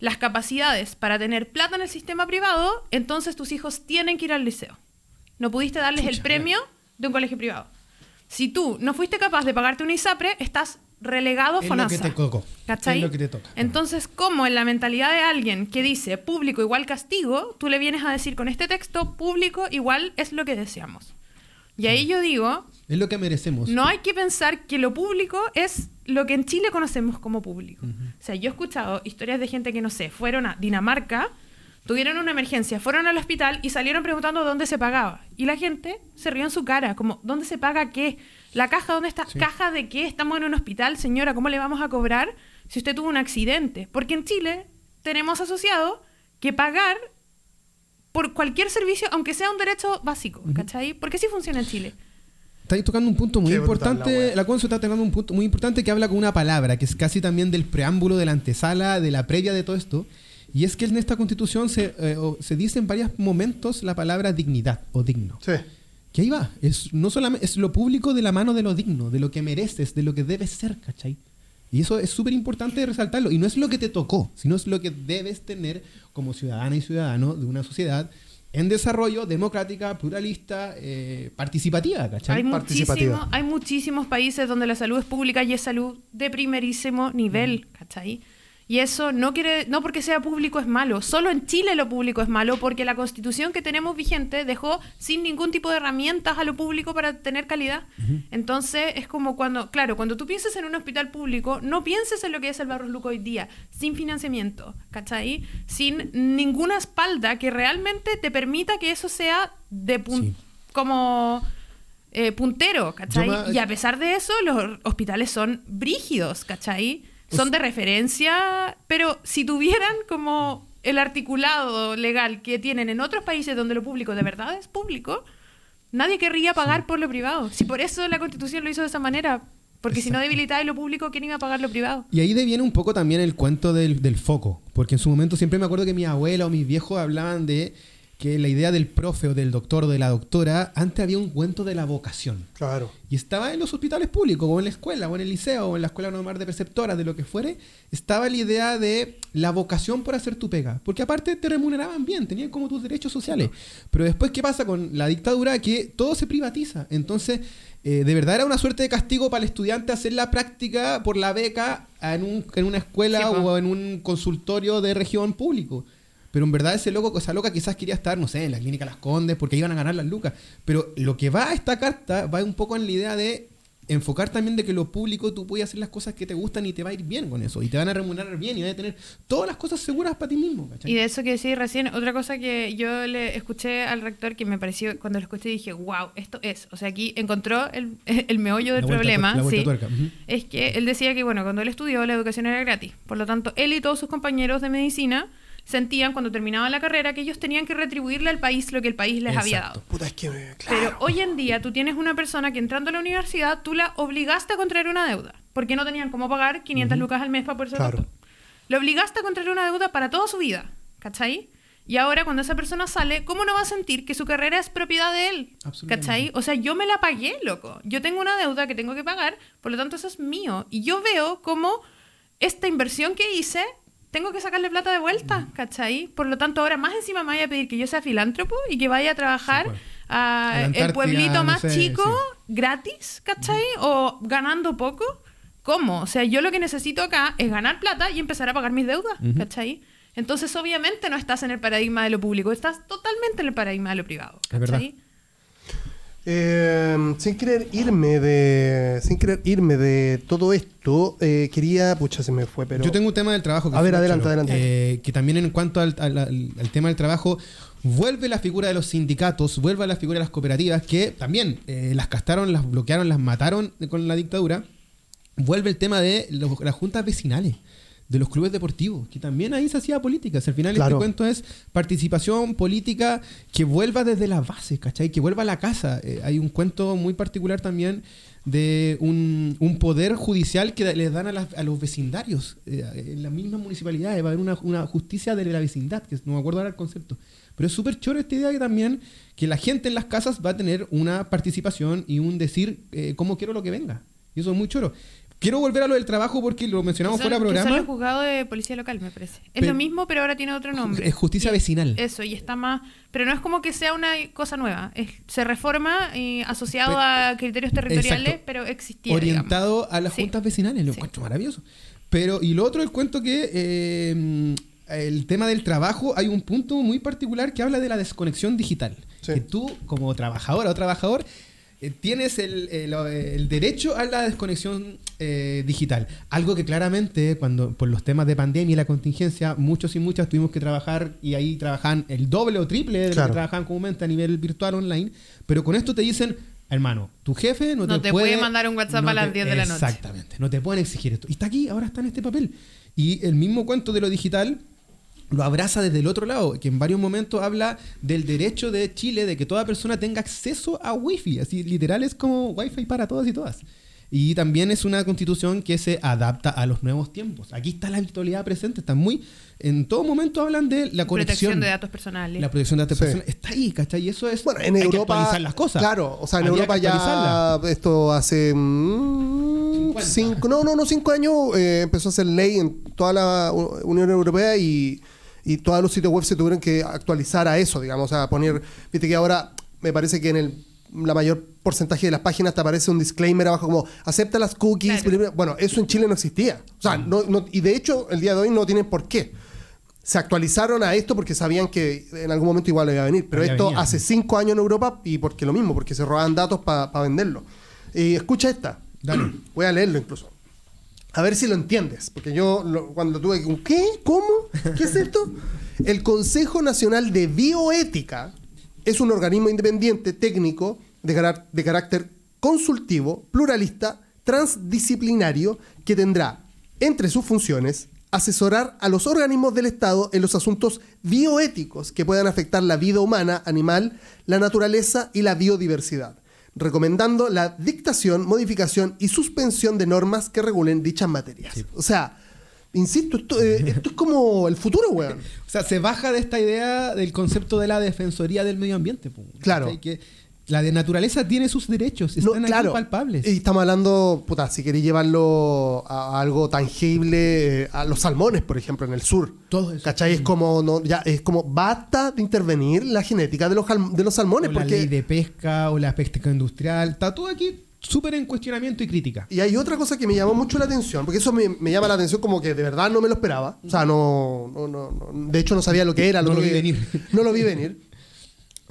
las capacidades para tener plata en el sistema privado, entonces tus hijos tienen que ir al liceo. No pudiste darles el premio de un colegio privado. Si tú no fuiste capaz de pagarte un ISAPRE, estás relegado a Es lo FONASA. que te tocó. ¿Cachai? Es lo que te toca. Entonces, como en la mentalidad de alguien que dice público igual castigo, tú le vienes a decir con este texto público igual es lo que deseamos. Y ahí yo digo, Es lo que merecemos. no hay que pensar que lo público es lo que en Chile conocemos como público. O sea, yo he escuchado historias de gente que, no sé, fueron a Dinamarca, tuvieron una emergencia, fueron al hospital y salieron preguntando dónde se pagaba. Y la gente se rió en su cara, como, ¿dónde se paga qué? ¿La caja dónde está? Sí. ¿Caja de qué? Estamos en un hospital, señora, ¿cómo le vamos a cobrar si usted tuvo un accidente? Porque en Chile tenemos asociado que pagar por cualquier servicio, aunque sea un derecho básico, ¿cachai? Porque así funciona en Chile. Estáis tocando un punto muy Qué importante. la La, está tocando un punto muy importante que habla con una palabra, que es casi también del preámbulo, de la antesala, de la previa de todo esto. Y es que en esta constitución se, eh, se dice en varios momentos la palabra dignidad o digno. Sí. Que ahí va. Es, no solamente, es lo público de la mano de lo digno, de lo que mereces, de lo que debes ser, ¿cachai? Y eso es súper importante resaltarlo. Y no es lo que te tocó, sino es lo que debes tener como ciudadana y ciudadano de una sociedad en desarrollo, democrática, pluralista, eh, participativa, ¿cachai? Hay, Participativa. muchísimo- hay muchísimos países donde la salud es pública y es salud de primerísimo nivel, ¿cachai? Y eso no quiere, no porque sea público es malo. Solo en Chile lo público es malo porque la constitución que tenemos vigente dejó sin ningún tipo de herramientas a lo público para tener calidad. Entonces es como cuando, claro, cuando tú pienses en un hospital público, no pienses en lo que es el Barros Luco hoy día, sin financiamiento, ¿cachai? Sin ninguna espalda que realmente te permita que eso sea de pun- Sí. como eh, puntero, ¿cachai? Me- Y a pesar de eso, los hospitales son brígidos, ¿cachai? Son de referencia, pero si tuvieran como el articulado legal que tienen en otros países donde lo público de verdad es público, nadie querría pagar por lo privado. Si por eso la constitución lo hizo de esa manera, porque si no debilitáis lo público, ¿quién iba a pagar lo privado? Y ahí viene un poco también el cuento del, del foco, porque en su momento siempre me acuerdo que mi abuela o mis viejos hablaban de que la idea del profe o del doctor o de la doctora, antes había un cuento de la vocación. Claro. Y estaba en los hospitales públicos, o en la escuela, o en el liceo, o en la escuela normal de preceptoras, de lo que fuere, estaba la idea de la vocación por hacer tu pega. Porque aparte te remuneraban bien, tenían como tus derechos sociales. Pero después, ¿qué pasa con la dictadura? Que todo se privatiza. Entonces, eh, de verdad era una suerte de castigo para el estudiante hacer la práctica por la beca en, un- en una escuela Sí, o en un consultorio de región público. Pero en verdad ese loco, esa loca quizás quería estar, no sé, en la clínica Las Condes porque iban a ganar las lucas. Pero lo que va a esta carta va un poco en la idea de enfocar también de que lo público tú puedes hacer las cosas que te gustan y te va a ir bien con eso. Y te van a remunerar bien y vas a tener todas las cosas seguras para ti mismo. ¿cachai? Y de eso que decís recién, otra cosa que yo le escuché al rector que me pareció, cuando lo escuché dije, wow, esto es. O sea, aquí encontró el, el meollo del La problema. sí. tuerca, ujú. Es que él decía que, bueno, cuando él estudió, la educación era gratis. Por lo tanto, él y todos sus compañeros de medicina sentían cuando terminaban la carrera que ellos tenían que retribuirle al país lo que el país les había dado. Puta, es que. Claro. Pero hoy en día tú tienes una persona que entrando a la universidad, tú la obligaste a contraer una deuda, porque no tenían cómo pagar 500 lucas al mes para poder ser Claro. La obligaste a contraer una deuda para toda su vida, ¿cachai? Y ahora cuando esa persona sale, ¿cómo no va a sentir que su carrera es propiedad de él? Absolutamente. ¿Cachai? O sea, yo me la pagué, loco. Yo tengo una deuda que tengo que pagar, por lo tanto eso es mío. Y yo veo cómo esta inversión que hice tengo que sacarle plata de vuelta, ¿cachai? Por lo tanto, ahora más encima me vaya a pedir que yo sea filántropo y que vaya a trabajar pues. a el pueblito no más sé, chico sí. gratis, ¿cachai? O ganando poco. ¿Cómo? O sea, yo lo que necesito acá es ganar plata y empezar a pagar mis deudas, ¿cachai? Entonces, obviamente, no estás en el paradigma de lo público, estás totalmente en el paradigma de lo privado. Es verdad. Eh, sin querer irme de. Sin querer irme de todo esto, eh, quería. Pucha, se me fue, pero. Yo tengo un tema del trabajo. que A ver, adelante, adelante. Eh, que también en cuanto al, al- al- al tema del trabajo, vuelve la figura de los sindicatos, vuelve la figura de las cooperativas, que también eh, las castaron, las bloquearon, las mataron con la dictadura. Vuelve el tema de los- las juntas vecinales, de los clubes deportivos, que también ahí se hacía política. Al final Claro. este cuento es participación política que vuelva desde las bases, ¿cachai? Que vuelva a la casa. Eh, hay un cuento muy particular también de un, un poder judicial que les dan a, las- a los vecindarios. Eh, en las mismas municipalidades va a haber una, una justicia de la vecindad, que no me acuerdo ahora el concepto. Pero es súper choro esta idea que también que la gente en las casas va a tener una participación y un decir eh, cómo quiero lo que venga. Y eso es muy choro. Quiero volver a lo del trabajo porque lo mencionamos fuera de que son los los programa. juzgados de policía local, me parece. Es Pero- lo mismo, pero ahora tiene otro nombre. Es justicia Y- vecinal. Eso, y está más... Pero no es como que sea una cosa nueva. Es- se reforma eh, asociado a criterios territoriales, Exacto. pero existía, orientado a las Sí. juntas vecinales, lo Sí. encuentro maravilloso. Pero, y lo otro, el cuento que eh, el tema del trabajo, hay un punto muy particular que habla de la desconexión digital. Sí. Que tú, como trabajadora o trabajador, eh, tienes el, el- el derecho a la desconexión eh, digital. Algo que claramente, cuando por los temas de pandemia y la contingencia, muchos y muchas tuvimos que trabajar y ahí trabajan el doble o triple de lo Claro. que trabajaban comúnmente a nivel virtual online. Pero con esto te dicen, hermano, tu jefe no, No te puede mandar un WhatsApp a las 10 de la noche. Exactamente, no te pueden exigir esto. Y está aquí, ahora está en este papel. Y el mismo cuento de lo digital lo abraza desde el otro lado, que en varios momentos habla del derecho de Chile de que toda persona tenga acceso a wifi, así literal es como wifi para todos y todas. Y también es una constitución que se adapta a los nuevos tiempos. Aquí está la virtualidad presente, está muy... En todo momento hablan de la conexión. Protección de datos personales. La protección de datos Sí. personales. Está ahí, ¿cachai? Y eso es... Bueno, en hay que Europa. actualizar las cosas. Claro, o sea, en Había Europa ya. Esto hace. mm, 50. cinco, no, no, no, cinco años eh, empezó a ser ley en toda la Unión Europea y, y todos los sitios web se tuvieron que actualizar a eso, digamos, a poner. Viste que ahora me parece que en el la mayor porcentaje de las páginas te aparece un disclaimer abajo como acepta las cookies. Claro. Bueno, eso en Chile no existía. O sea, no, no- y de hecho, el día de hoy no tienen por qué. Se actualizaron a esto porque sabían que en algún momento igual iba a venir. Pero Ya esto venía. hace cinco años en Europa y porque lo mismo, porque se robaban datos para venderlo. Y escucha esta. Dale. Voy a leerlo incluso. A ver si lo entiendes. Porque yo lo- cuando tuve que... ¿Qué? ¿Cómo? ¿Qué es esto? El Consejo Nacional de Bioética es un organismo independiente técnico de, carácter consultivo, pluralista, transdisciplinario, que tendrá entre sus funciones asesorar a los organismos del Estado en los asuntos bioéticos que puedan afectar la vida humana, animal, la naturaleza y la biodiversidad, recomendando la dictación, modificación y suspensión de normas que regulen dichas materias. O sea, insisto, esto, eh, esto es como el futuro, weón. O sea, se baja de esta idea del concepto de la defensoría del medio ambiente. Claro. Que la de naturaleza tiene sus derechos, No, están aquí palpables. Y estamos hablando, puta, si queréis llevarlo a, a algo tangible, eh, a los salmones, por ejemplo, en el sur. Todo eso. ¿Cachai? Es como, no, ya, es como, basta de intervenir la genética de los, de los salmones. o la porque ley de pesca o la pesca industrial, está todo aquí súper en cuestionamiento y crítica. Y hay otra cosa que me llamó mucho la atención, porque eso me, me llama la atención como que de verdad no me lo esperaba. O sea, no, no, no, no- de hecho no sabía lo que era. No lo vi que- venir. No lo vi venir.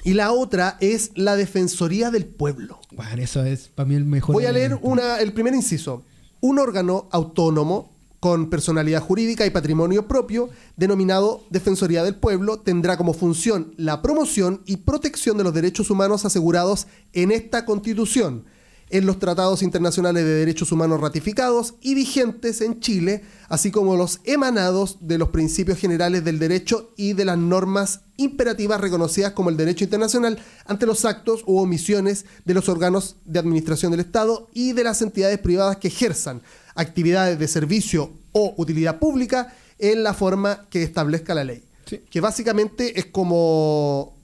Y la otra es la Defensoría del Pueblo. Bueno, eso es para mí el mejor. Voy a leer una, el primer inciso. Un órgano autónomo con personalidad jurídica y patrimonio propio, denominado Defensoría del Pueblo, tendrá como función la promoción y protección de los derechos humanos asegurados en esta Constitución, en los tratados internacionales de derechos humanos ratificados y vigentes en Chile, así como los emanados de los principios generales del derecho y de las normas imperativas reconocidas como el derecho internacional ante los actos u omisiones de los órganos de administración del Estado y de las entidades privadas que ejerzan actividades de servicio o utilidad pública en la forma que establezca la ley. Sí. Que básicamente es como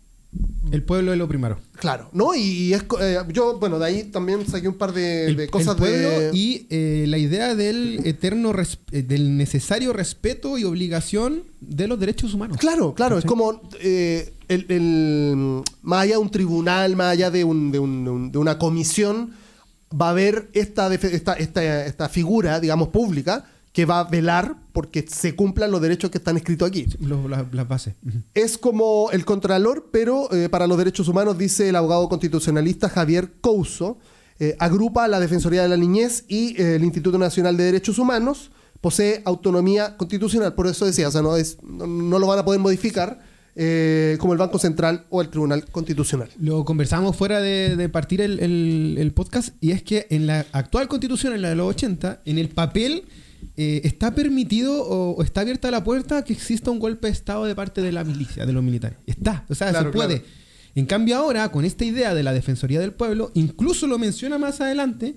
El pueblo es lo primero. Claro, ¿no? Y, es, eh, yo, bueno, de ahí también saqué un par de, El, de cosas el pueblo de... y eh, la idea del eterno, eh, del necesario respeto y obligación de los derechos humanos. Claro, claro, es como eh, el, el- más allá de un tribunal, más allá de, un- de un- de un- de una comisión, va a haber esta, esta, esta, esta figura, digamos, pública, que va a velar porque se cumplan los derechos que están escritos aquí. La- las bases. Es como el contralor, pero eh, para los derechos humanos, dice el abogado constitucionalista Javier Couso, eh, agrupa la Defensoría de la Niñez y eh, el Instituto Nacional de Derechos Humanos, posee autonomía constitucional, por eso decía, o sea, no, es, no, no lo van a poder modificar eh, como el Banco Central o el Tribunal Constitucional. Lo conversamos fuera de, de partir el, el- el podcast y es que en la actual constitución, en la de los 80, en el papel eh, está permitido o, o está abierta la puerta que exista un golpe de Estado de parte de la milicia, de los militares. Está, o sea, Claro, se puede. claro. En cambio ahora, con esta idea de la Defensoría del Pueblo, incluso lo menciona más adelante,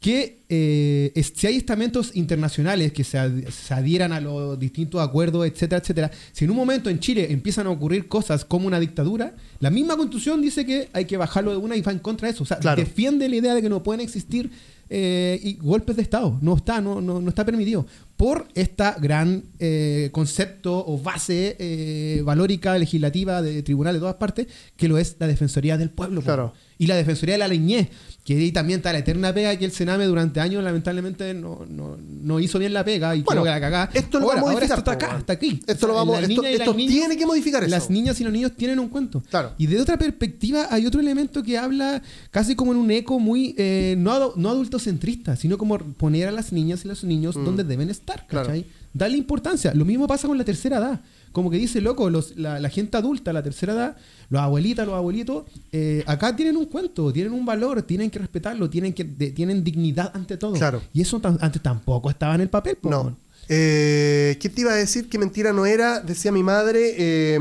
que eh, es- si hay estamentos internacionales que se, ad- se adhieran a los distintos acuerdos, etcétera, etcétera, si en un momento en Chile empiezan a ocurrir cosas como una dictadura, la misma constitución dice que hay que bajarlo de una y va en contra de eso. O sea, Claro. defiende la idea de que no pueden existir eh, y golpes de Estado. No está, no, no, no está permitido. Por esta gran eh, concepto o base eh, valórica, legislativa, de tribunal de todas partes, que lo es la Defensoría del Pueblo. Claro. Y la Defensoría de la Niñez, que ahí también está la eterna pega que el Sename durante años lamentablemente no, no, no hizo bien la pega y Bueno, creo que la cagá. esto lo ahora, vamos a modificar, esto está acá, está aquí. Esto O lo vamos- esto- esto niñas- tiene que modificar eso. Las niñas y los niños tienen un cuento. Claro. Y de otra perspectiva hay otro elemento que habla casi como en un eco muy eh, no, no adultocentrista, sino como poner a las niñas y los niños donde deben estar, Mm. Claro. ¿cachai? Darle importancia. Lo mismo pasa con la tercera edad. Como que dice, loco, los- la, la gente adulta, la tercera edad, los abuelitas, los abuelitos, eh, acá tienen un cuento, tienen un valor, tienen que respetarlo, tienen, que, de- tienen dignidad ante todo. Claro. Y eso antes tampoco estaba en el papel. po, No. Eh, ¿Qué te iba a decir? Que mentira no era, decía mi madre. eh,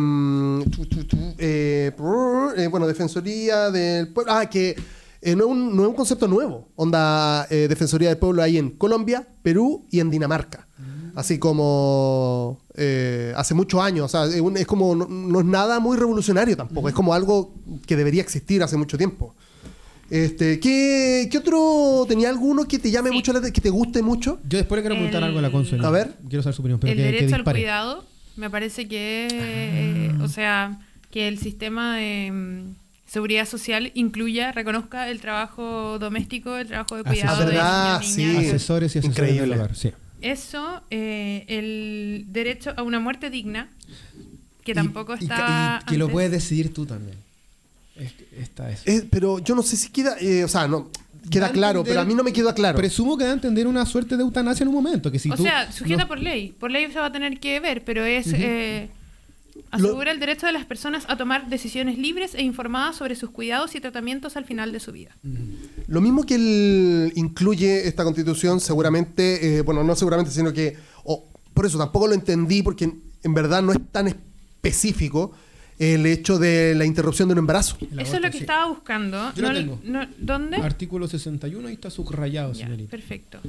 tu, tu, tu, eh, eh, bueno, Defensoría del Pueblo. Ah, que eh, no, es un, no es un concepto nuevo. Onda, eh, Defensoría del Pueblo hay en Colombia, Perú y en Dinamarca. Así como eh, hace muchos años. O sea, es, un- es como, no, no es nada muy revolucionario tampoco. Es como algo que debería existir hace mucho tiempo. Este, ¿qué, qué otro? ¿Tenía alguno que te llame Sí. mucho, la- que te guste mucho? Yo después le quiero preguntar El- algo a la consuela. A ver. Quiero saber su opinión. Pero el que, que derecho al cuidado, me parece que, eh, o sea, que el sistema de mm, seguridad social incluya, reconozca el trabajo doméstico, el trabajo de cuidado es. de verdad, niños, sí. niñas. Asesores y asesores Increíble. del hogar, sí. Eso, eh, el derecho a una muerte digna, que tampoco y que- estaba y que lo puedes decidir tú también. Es que esta es. Eh, pero yo no sé si queda, eh, o sea, no queda claro, entender- pero a mí no me queda claro. Presumo que da a entender una suerte de eutanasia en un momento. Que si o tú sea, sujeta no- por ley. Por ley se va a tener que ver, pero es... eh, Lo- asegura el derecho de las personas a tomar decisiones libres e informadas sobre sus cuidados y tratamientos al final de su vida. Lo mismo que el- incluye esta constitución, seguramente, eh, bueno, no seguramente, sino que, o, por eso tampoco lo entendí, porque en, en verdad no es tan específico el hecho de la interrupción de un embarazo. Eso es lo que sí. estaba buscando. Yo lo No- tengo. no- ¿Dónde? Artículo 61, ahí está subrayado, Ya, señorita. perfecto.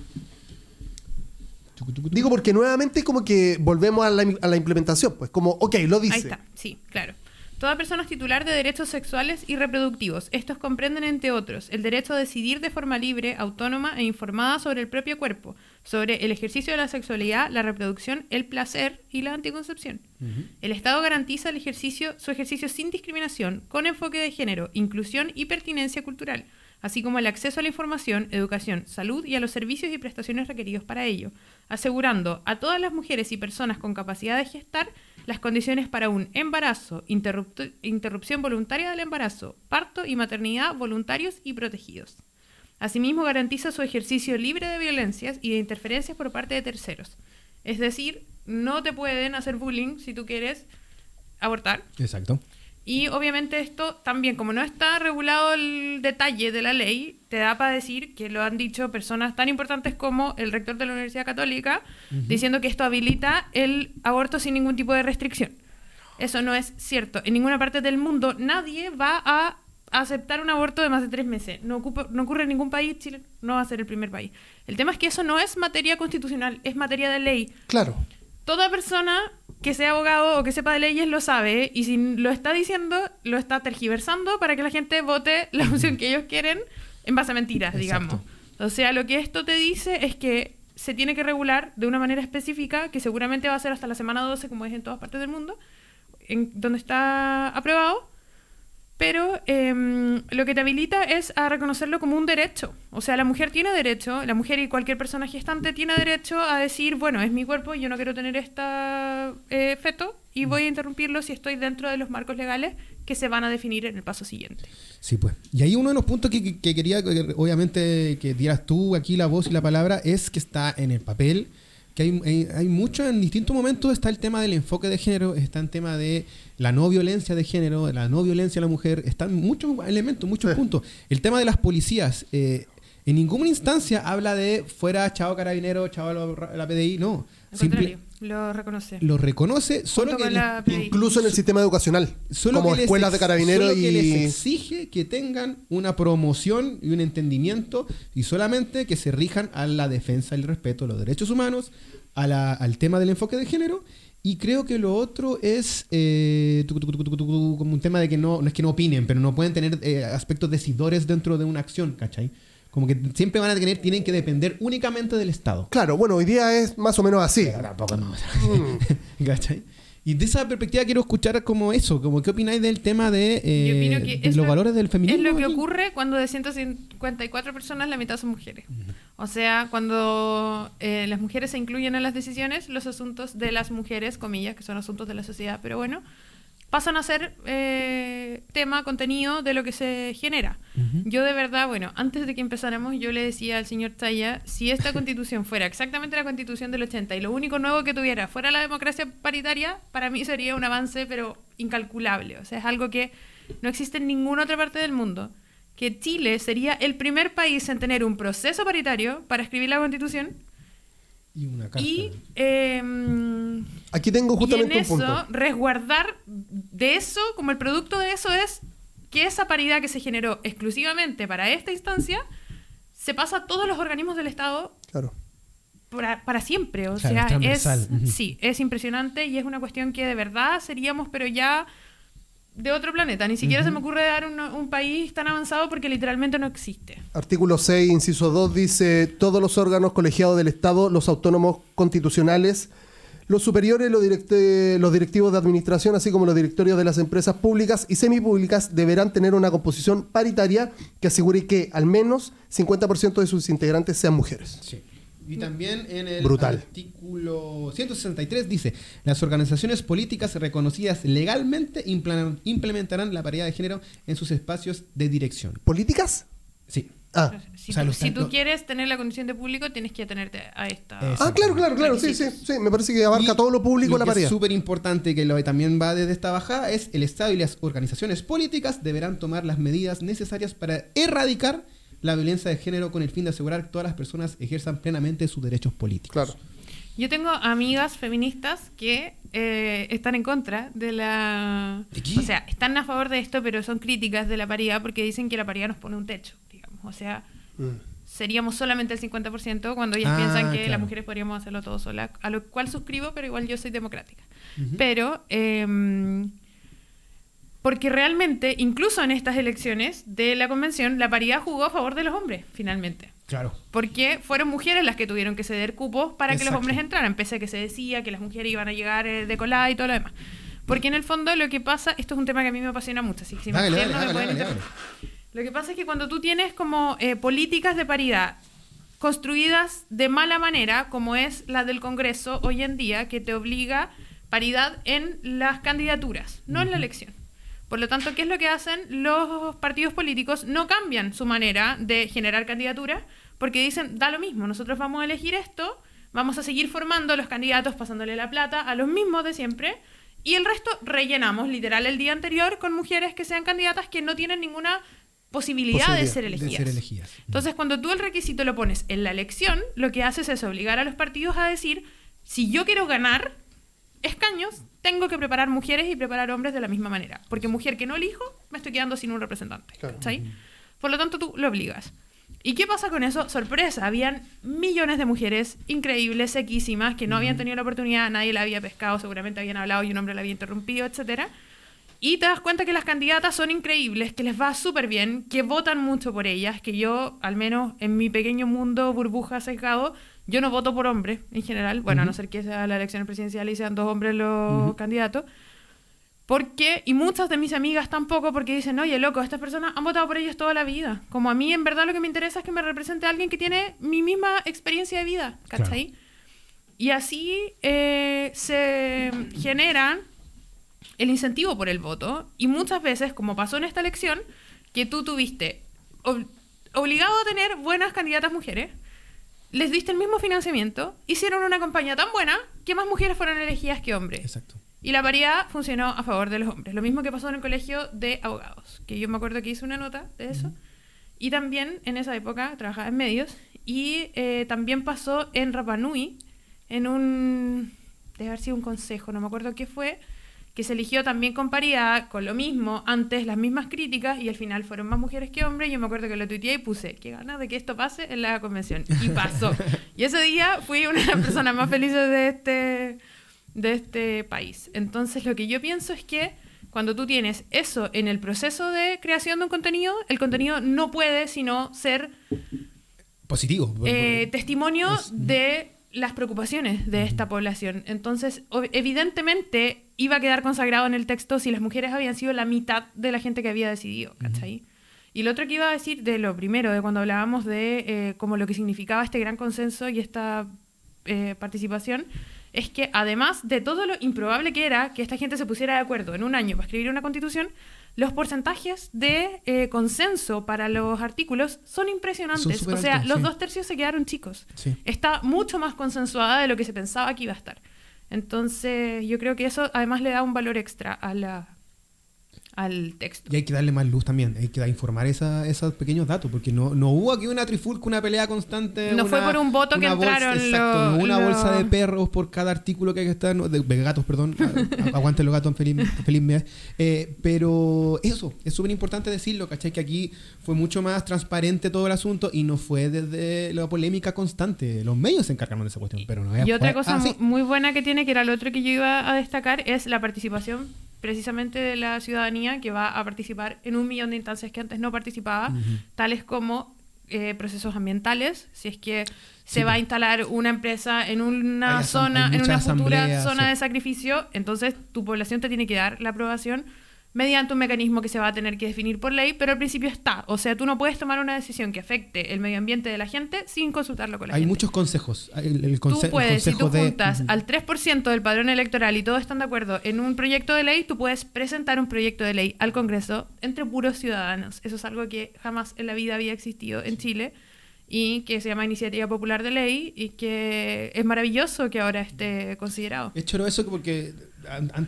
Digo porque nuevamente como que volvemos a la, a la implementación, pues como, ok, lo dice. Ahí está, sí, claro. Toda persona es titular de derechos sexuales y reproductivos. Estos comprenden, entre otros, el derecho a decidir de forma libre, autónoma e informada sobre el propio cuerpo, sobre el ejercicio de la sexualidad, la reproducción, el placer y la anticoncepción. El Estado garantiza el ejercicio, su ejercicio sin discriminación, con enfoque de género, inclusión y pertinencia cultural, así como el acceso a la información, educación, salud y a los servicios y prestaciones requeridos para ello, asegurando a todas las mujeres y personas con capacidad de gestar las condiciones para un embarazo, interrupción voluntaria del embarazo, parto y maternidad voluntarios y protegidos. Asimismo, garantiza su ejercicio libre de violencias y de interferencias por parte de terceros. Es decir, no te pueden hacer bullying si tú quieres abortar. Exacto. Y obviamente esto también, como no está regulado el detalle de la ley, te da para decir que lo han dicho personas tan importantes como el rector de la Universidad Católica, diciendo que esto habilita el aborto sin ningún tipo de restricción. Eso no es cierto. En ninguna parte del mundo nadie va a aceptar un aborto de más de tres meses. No, ocupa- no ocurre en ningún país, Chile no va a ser el primer país. El tema es que eso no es materia constitucional, es materia de ley Claro. toda persona que sea abogado o que sepa de leyes lo sabe y si lo está diciendo, lo está tergiversando para que la gente vote la opción que ellos quieren en base a mentiras, digamos. O sea, lo que esto te dice es que se tiene que regular de una manera específica, que seguramente va a ser hasta la semana 12, como es en todas partes del mundo, en donde está aprobado, pero em, lo que te habilita es a reconocerlo como un derecho. O sea, la mujer tiene derecho, la mujer y cualquier persona gestante tiene derecho a decir, bueno, es mi cuerpo, yo no quiero tener este feto y voy a interrumpirlo si estoy dentro de los marcos legales que se van a definir en el paso siguiente. Sí, pues. Y ahí uno de los puntos que, que quería, obviamente, que dieras tú aquí la voz y la palabra es que está en el papel que hay, hay, mucho, en distintos momentos está el tema del enfoque de género, está el tema de la no violencia de género, la no violencia a la mujer, están muchos elementos, muchos puntos. El tema de las policías, eh, en ninguna instancia habla de fuera chao carabinero, chao la PDI, no. Simple, lo reconoce. Lo reconoce, solo que incluso en el sistema educacional, solo como escuelas de carabineros solo y que les exige que tengan una promoción y un entendimiento y solamente que se rijan a la defensa y el respeto de los derechos humanos, al tema del enfoque de género y creo que lo otro es eh, como un tema de que no, no es que no opinen, pero no pueden tener eh, aspectos decidores dentro de una acción, ¿cachai? Como que siempre van a tener, tienen que depender únicamente del Estado. Claro, bueno, hoy día es más o menos así. tampoco no. Mm. Y de esa perspectiva quiero escuchar como eso, como qué opináis del tema de, eh, los valores del feminismo. Es lo que ocurre cuando de 154 personas la mitad son mujeres. O sea, cuando eh, las mujeres se incluyen en las decisiones, los asuntos de las mujeres, comillas, que son asuntos de la sociedad, pero bueno, pasan a ser eh, tema, contenido de lo que se genera. Yo de verdad, bueno, antes de que empezáramos, yo le decía al señor Taya, si esta constitución fuera exactamente la constitución del 80 y lo único nuevo que tuviera fuera la democracia paritaria, para mí sería un avance, pero incalculable. O sea, es algo que no existe en ninguna otra parte del mundo. Que Chile sería el primer país en tener un proceso paritario para escribir la constitución y una carta. Y, em, aquí tengo justamente y en eso, resguardar de eso, como el producto de eso es que esa paridad que se generó exclusivamente para esta instancia se pasa a todos los organismos del Estado claro. para, siempre. O sea, es, sí, es impresionante y es una cuestión que de verdad seríamos, pero ya de otro planeta. Ni siquiera se me ocurre dar un, país tan avanzado porque literalmente no existe. Artículo 6, inciso 2 dice, todos los órganos colegiados del Estado, los autónomos constitucionales, los superiores, los, los directivos de administración, así como los directorios de las empresas públicas y semipúblicas deberán tener una composición paritaria que asegure que al menos 50% de sus integrantes sean mujeres. Sí. Y también en el artículo 163 dice, las organizaciones políticas reconocidas legalmente implementarán la paridad de género en sus espacios de dirección. ¿Políticas? Sí. Ah. Si, tú, quieres tener la condición de público, tienes que atenerte a esta. Ah, claro, claro, claro. Sí, sí, sí. Me parece que abarca todo lo público la paridad. Es súper importante que lo también va desde esta bajada es el Estado y las organizaciones políticas deberán tomar las medidas necesarias para erradicar la violencia de género con el fin de asegurar que todas las personas ejerzan plenamente sus derechos políticos. Claro. Yo tengo amigas feministas que eh, están en contra de la... O sea, están a favor de esto, pero son críticas de la paridad porque dicen que la paridad nos pone un techo, digamos. O sea, mm. seríamos solamente el 50% cuando ellas ah, piensan que las mujeres podríamos hacerlo todo solas, a lo cual suscribo, pero igual yo soy democrática. Pero... Eh, porque realmente, incluso en estas elecciones de la convención, la paridad jugó a favor de los hombres, finalmente. Claro. Porque fueron mujeres las que tuvieron que ceder cupos para que los hombres entraran, pese a que se decía que las mujeres iban a llegar eh, de colada y todo lo demás. Porque en el fondo lo que pasa, esto es un tema que a mí me apasiona mucho, así que si me Lo que pasa es que cuando tú tienes como eh, políticas de paridad construidas de mala manera, como es la del Congreso hoy en día, que te obliga paridad en las candidaturas, no en la elección. Por lo tanto, ¿qué es lo que hacen? Los partidos políticos no cambian su manera de generar candidaturas porque dicen, da lo mismo, nosotros vamos a elegir esto, vamos a seguir formando los candidatos, pasándole la plata a los mismos de siempre, y el resto rellenamos literal el día anterior con mujeres que sean candidatas que no tienen ninguna posibilidad, de, ser elegidas. Entonces, cuando tú el requisito lo pones en la elección, lo que haces es obligar a los partidos a decir, si yo quiero ganar escaños, tengo que preparar mujeres y preparar hombres de la misma manera. Porque mujer que no elijo, me estoy quedando sin un representante. Por lo tanto, tú lo obligas. ¿Y qué pasa con eso? Sorpresa, habían millones de mujeres increíbles, sequísimas, que no habían tenido la oportunidad, nadie la había pescado, seguramente habían hablado y un hombre la había interrumpido, etcétera. Y te das cuenta que las candidatas son increíbles, que les va súper bien, que votan mucho por ellas, que yo, al menos en mi pequeño mundo burbuja sesgado, yo no voto por hombres en general, bueno, a no ser que sea la elección presidencial y sean dos hombres los candidatos. Porque, y muchas de mis amigas tampoco, porque dicen, oye, loco, estas personas han votado por ellos toda la vida. Como a mí, en verdad, lo que me interesa es que me represente alguien que tiene mi misma experiencia de vida, ¿cachai? Y así eh, se genera el incentivo por el voto. Y muchas veces, como pasó en esta elección, que tú tuviste obligado a tener buenas candidatas mujeres, les diste el mismo financiamiento, hicieron una campaña tan buena que más mujeres fueron elegidas que hombres. Exacto. Y la paridad funcionó a favor de los hombres. Lo mismo que pasó en el colegio de abogados, que yo me acuerdo que hice una nota de eso. Y también en esa época trabajaba en medios. Y eh, también pasó en Rapanui, en un. Debe haber sido un consejo, no me acuerdo qué fue, que se eligió también con paridad, con lo mismo, antes las mismas críticas, y al final fueron más mujeres que hombres. Yo me acuerdo que lo tuiteé y puse, qué ganas de que esto pase en la convención. Y pasó. y ese día fui una de las personas más felices de este de este país. Entonces lo que yo pienso es que cuando tú tienes eso en el proceso de creación de un contenido, el contenido no puede sino ser positivo. Eh, testimonio de las preocupaciones de esta población. Entonces, evidentemente iba a quedar consagrado en el texto si las mujeres habían sido la mitad de la gente que había decidido, ¿cachai? Y lo otro que iba a decir de lo primero, de cuando hablábamos de eh, como lo que significaba este gran consenso y esta eh, participación, es que además de todo lo improbable que era que esta gente se pusiera de acuerdo en un año para escribir una constitución, los porcentajes de eh, consenso para los artículos son impresionantes. o sea, los dos tercios se quedaron chicos. Está mucho más consensuada de lo que se pensaba que iba a estar. Entonces, yo creo que eso además le da un valor extra a la, al texto. Y hay que darle más luz también, hay que informar esa, esos pequeños datos, porque no, no hubo aquí una trifulca, una pelea constante. No fue por un voto que entraron exacto, no una bolsa de perros por cada artículo que hay que estar, de, gatos, perdón, aguanten los gatos feliz, feliz eh, pero eso, es súper importante decirlo, ¿cachai? Que aquí fue mucho más transparente todo el asunto y no fue desde la polémica constante. Los medios se encargaron de esa cuestión, pero no Y otra cosa muy buena que tiene, que era lo otro que yo iba a destacar, es la participación precisamente de la ciudadanía que va a participar en un millón de instancias que antes no participaba, tales como eh, procesos ambientales, si es que se va a instalar una empresa en una zona, en una futura zona de sacrificio, entonces tu población te tiene que dar la aprobación mediante un mecanismo que se va a tener que definir por ley, pero al principio está. O sea, tú no puedes tomar una decisión que afecte el medio ambiente de la gente sin consultarlo con la Hay gente. Hay muchos consejos. El, tú puedes, si tú juntas al 3% del padrón electoral y todos están de acuerdo en un proyecto de ley, tú puedes presentar un proyecto de ley al Congreso entre puros ciudadanos. Eso es algo que jamás en la vida había existido en Chile y que se llama Iniciativa Popular de Ley y que es maravilloso que ahora esté considerado. Es choro eso porque,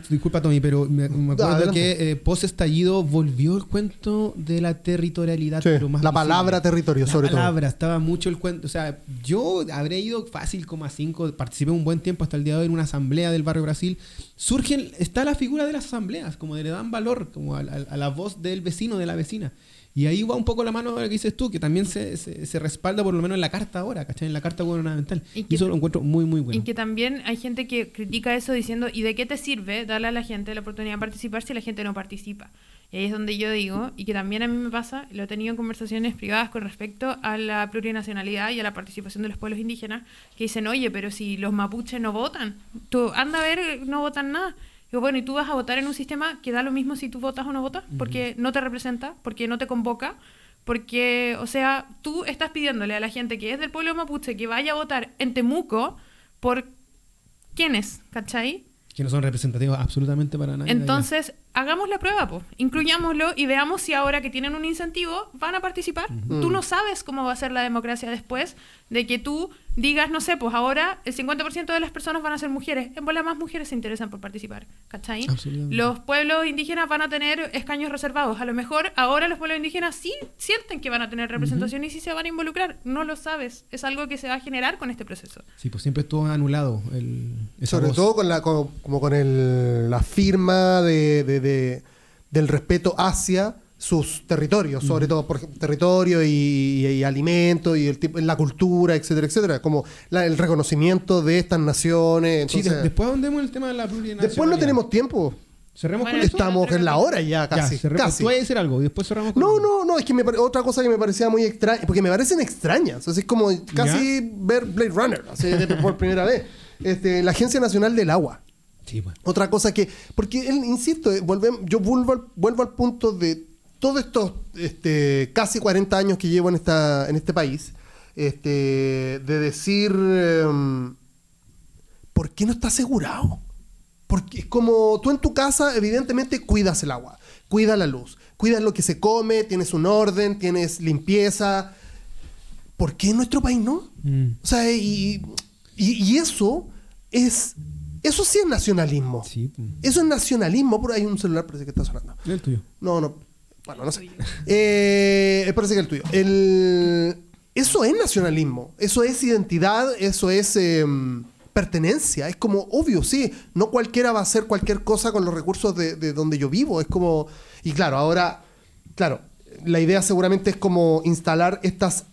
disculpa Tommy, pero me, acuerdo que eh, post estallido volvió el cuento de la territorialidad. pero más la palabra territorio, sobre todo. La palabra, estaba mucho el cuento. O sea, yo habré ido fácil como a cinco, participé un buen tiempo hasta el día de hoy en una asamblea del barrio Brasil. Surgen, está la figura de las asambleas, como le dan valor como a la voz del vecino, de la vecina. Y ahí va un poco la mano de lo que dices tú, que también se, se, respalda por lo menos en la carta ahora, ¿cachai? En la carta gubernamental. Y, eso lo encuentro muy, muy bueno. Y que también hay gente que critica eso diciendo, ¿y de qué te sirve darle a la gente la oportunidad de participar si la gente no participa? Y ahí es donde yo digo, y que también a mí me pasa, lo he tenido en conversaciones privadas con respecto a la plurinacionalidad y a la participación de los pueblos indígenas, que dicen, oye, pero si los mapuches no votan, tú anda a ver, no votan nada. Digo, bueno, y tú vas a votar en un sistema que da lo mismo si tú votas o no votas, porque no te representa, porque no te convoca, porque, o sea, tú estás pidiéndole a la gente que es del pueblo mapuche que vaya a votar en Temuco por quiénes, ¿cachai? Que no son representativos absolutamente para nadie. Entonces, hagamos la prueba, pues. incluyámoslo y veamos si ahora que tienen un incentivo van a participar. Tú no sabes cómo va a ser la democracia después de que tú digas, no sé, pues ahora el 50% de las personas van a ser mujeres. En bola más mujeres se interesan por participar, ¿cachai? Los pueblos indígenas van a tener escaños reservados. A lo mejor ahora los pueblos indígenas sí sienten que van a tener representación y sí se van a involucrar. No lo sabes. Es algo que se va a generar con este proceso. Sí, pues siempre estuvo anulado. El, Sobre todo con la, como con el, la firma de, del respeto hacia sus territorios, sobre todo por territorio y, y, y alimento y el tipo, la cultura, etcétera, etcétera, como la- el reconocimiento de estas naciones. Sí, de- después andemos en el tema de la plurinacionalidad. después no tenemos tiempo. Cerremos Bueno, con. Estamos en la hora ya, Ya, casi. cerremos. casi. Tú vas a decir algo y después cerramos con No, no, no, es que me otra cosa que me parecía muy extraña, porque me parecen extrañas, así es como casi ver Blade Runner, así de- por primera vez. Este, la Agencia Nacional del Agua. Sí, pues. Otra cosa que, porque él, insisto, eh, yo vuelvo al, vuelvo al punto de todos estos este, casi 40 años que llevo en, esta, en este país, este, de decir, em, ¿por qué no está asegurado? Porque es como tú en tu casa, evidentemente, cuidas el agua, cuidas la luz, cuidas lo que se come, tienes un orden, tienes limpieza. ¿Por qué en nuestro país no? Mm. O sea, y, y- y eso es. Eso sí es nacionalismo. Sí, pues. Eso es nacionalismo. Por ahí hay un celular, parece que está sonando. El tuyo. No, no. Bueno, no sé. Eh, parece que el tuyo. El, eso es nacionalismo. Eso es identidad. Eso es em, pertenencia. Es como obvio, sí. No cualquiera va a hacer cualquier cosa con los recursos de, de donde yo vivo. Es como. Y claro, ahora. Claro, la idea seguramente es como instalar estas.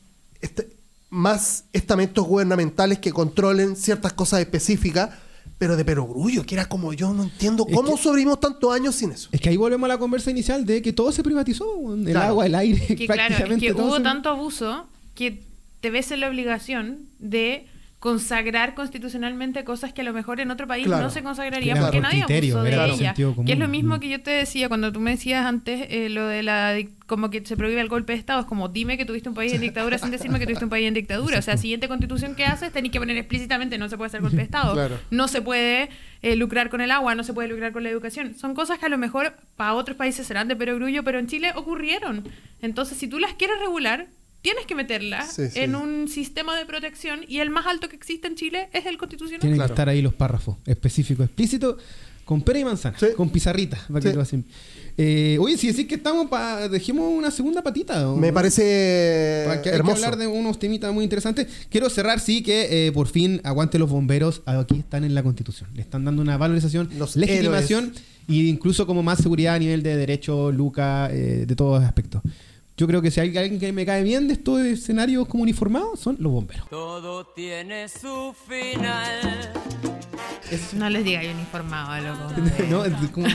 este- más estamentos gubernamentales que controlen ciertas cosas específicas. Pero de perogrullo, que era como yo no entiendo Es cómo que- sobrevivimos tantos años sin eso. Es que ahí volvemos a la conversa inicial de que todo se privatizó, el Claro. agua, el aire, Que claro, es prácticamente que todo hubo se- tanto abuso que te ves en la obligación de consagrar constitucionalmente cosas que a lo mejor en otro país Claro. no se consagraría porque por nadie criterio, abusó de ella. sentido común. Que es lo mismo Mm. que yo te decía cuando tú me decías antes eh, lo de la como que se prohíbe el golpe de Estado. Es como dime que tuviste un país en dictadura sin decirme que tuviste un país en dictadura. O sea, siguiente constitución que haces tenés que poner explícitamente no se puede hacer golpe de Estado. Claro. No se puede eh, lucrar con el agua, no se puede lucrar con la educación. Son cosas que a lo mejor para otros países serán de perogrullo, pero en Chile ocurrieron. Entonces, si tú las quieres regular, tienes que meterlas Sí, sí. en un sistema de protección y el más alto que existe en Chile es el constitucional. Tienen Claro. que estar ahí los párrafos específicos, explícitos, con pera y manzana, Sí. con pizarrita. para que Sí. lo hacen. Eh, oye, si decís que estamos para. Dejemos una segunda patita. ¿o Me parece Para que hay que hermoso. hablar de unos temitas muy interesantes. Quiero cerrar, sí, que eh, por fin aguante los bomberos. Aquí están en la Constitución. Le están dando una valorización, Los legitimación e incluso como más seguridad a nivel de derecho, Luca, eh, de todos aspectos. Yo creo que si hay alguien que me cae bien de estos escenarios como uniformados, son los bomberos. Todo tiene su final. No les diga yo uniformado, loco. ¿No? Es como,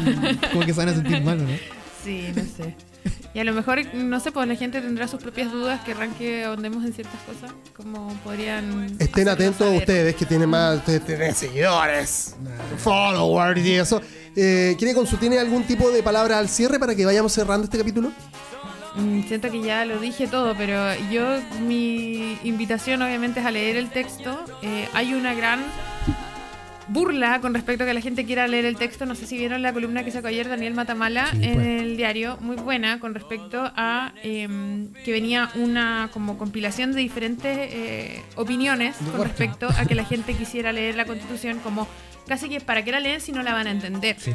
como que se van a sentir mal, ¿no? Sí, no sé. Y a lo mejor, no sé, pues la gente tendrá sus propias dudas, querrán que ahondemos en ciertas cosas, como podrían... Estén atentos saber. ustedes que tienen más, ustedes tienen seguidores, followers y eso. Eh, ¿Quiere consu- tiene algún tipo de palabra al cierre para que vayamos cerrando este capítulo? Mm, Siento que ya lo dije todo, pero yo, mi invitación obviamente es a leer el texto. Eh, hay una gran burla con respecto a que la gente quiera leer el texto. No sé si vieron la columna que sacó ayer Daniel Matamala Sí, en pues. el diario, muy buena con respecto a em, que venía una como compilación de diferentes eh, opiniones con respecto a que la gente quisiera leer la constitución como casi que para qué la leen si no la van a entender. Sí.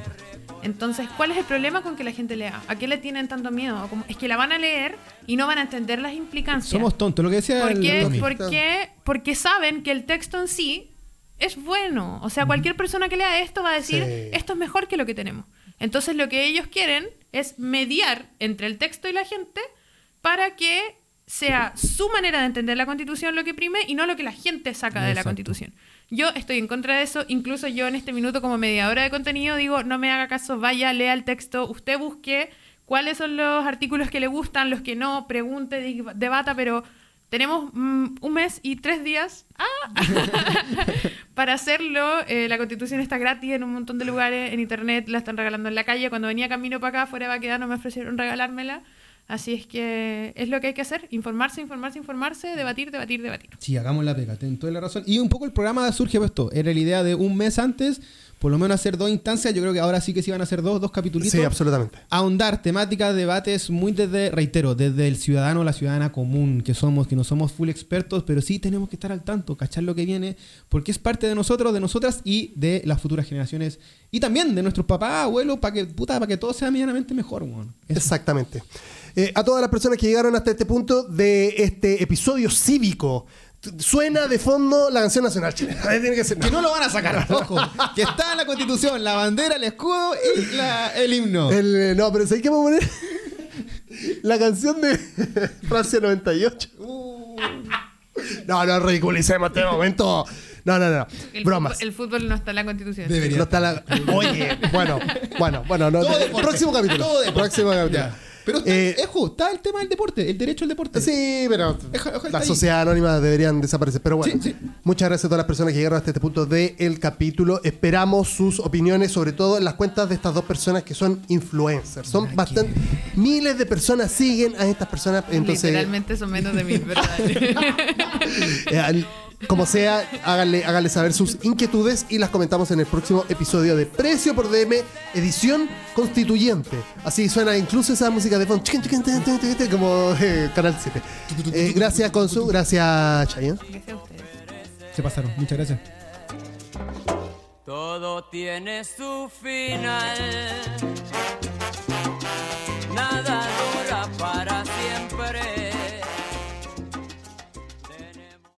Entonces, ¿cuál es el problema con que la gente lea? ¿A qué le tienen tanto miedo? Es que la van a leer y no van a entender las implicancias. Somos tontos, lo que decía ¿Por el qué? Tommy. ¿Por qué? Porque saben que el texto en sí es bueno. O sea, cualquier persona que lea esto va a decir, Sí. esto es mejor que lo que tenemos. Entonces, lo que ellos quieren es mediar entre el texto y la gente para que sea su manera de entender la constitución lo que prime y no lo que la gente saca de la constitución. Yo estoy en contra de eso, incluso yo en este minuto como mediadora de contenido digo, no me haga caso, vaya, lea el texto, usted busque cuáles son los artículos que le gustan, los que no, pregunte, debata, pero tenemos mm, un mes y tres días ¡ah! para hacerlo. Eh, la constitución está gratis en un montón de lugares, en internet, la están regalando en la calle. Cuando venía camino para acá, fuera de Baquedano, me ofrecieron regalármela. Así es que es lo que hay que hacer, informarse, informarse, informarse, debatir, debatir, debatir. Sí, hagamos la pega, ten toda la razón. Y un poco el programa surge de esto. Era la idea de un mes antes, por lo menos hacer dos instancias. Yo creo que ahora sí que sí van a hacer dos, dos capítulos. Sí, absolutamente. ahondar temáticas, debates muy desde, reitero, desde el ciudadano, la ciudadana común que somos, que no somos full expertos, pero sí tenemos que estar al tanto, cachar lo que viene, porque es parte de nosotros, de nosotras y de las futuras generaciones y también de nuestros papás, abuelos, para que, puta, para que todo sea medianamente mejor, weón. Eso. Exactamente. Eh, a todas las personas que llegaron hasta este punto de este episodio cívico, suena de fondo la canción nacional chilena. Tiene que ser. Que no lo van a sacar, ojo. Que está en la constitución, la bandera, el escudo y la- el himno. El, eh, no, pero ¿sabes qué vamos a poner? La canción de Francia 98. No, no ridiculicemos este momento. No, no, no. El Bromas. fútbol, el fútbol no está en la constitución. Debería. No está la... Oye, bueno, bueno, bueno. No, Todo próximo capítulo. Todo. Próximo capítulo. Ya. Pero está, Eh, es justo, está el tema del deporte, el derecho al deporte. Sí, pero las ahí. sociedades anónimas deberían desaparecer. Pero bueno, Sí, sí. muchas gracias a todas las personas que llegaron hasta este punto del capítulo. Esperamos sus opiniones, sobre todo en las cuentas de estas dos personas que son influencers. Son bastante. Miles de personas siguen a estas personas. Entonces, Literalmente son menos de mil, ¿verdad? como sea, háganle, háganle saber sus inquietudes y las comentamos en el próximo episodio de Precio por DM, edición constituyente. Así suena incluso esa música de fondo, como eh, Canal 7. Eh, gracias, Consu. Gracias, Chayanne. Gracias a ustedes. Se pasaron, muchas gracias. Todo tiene su final.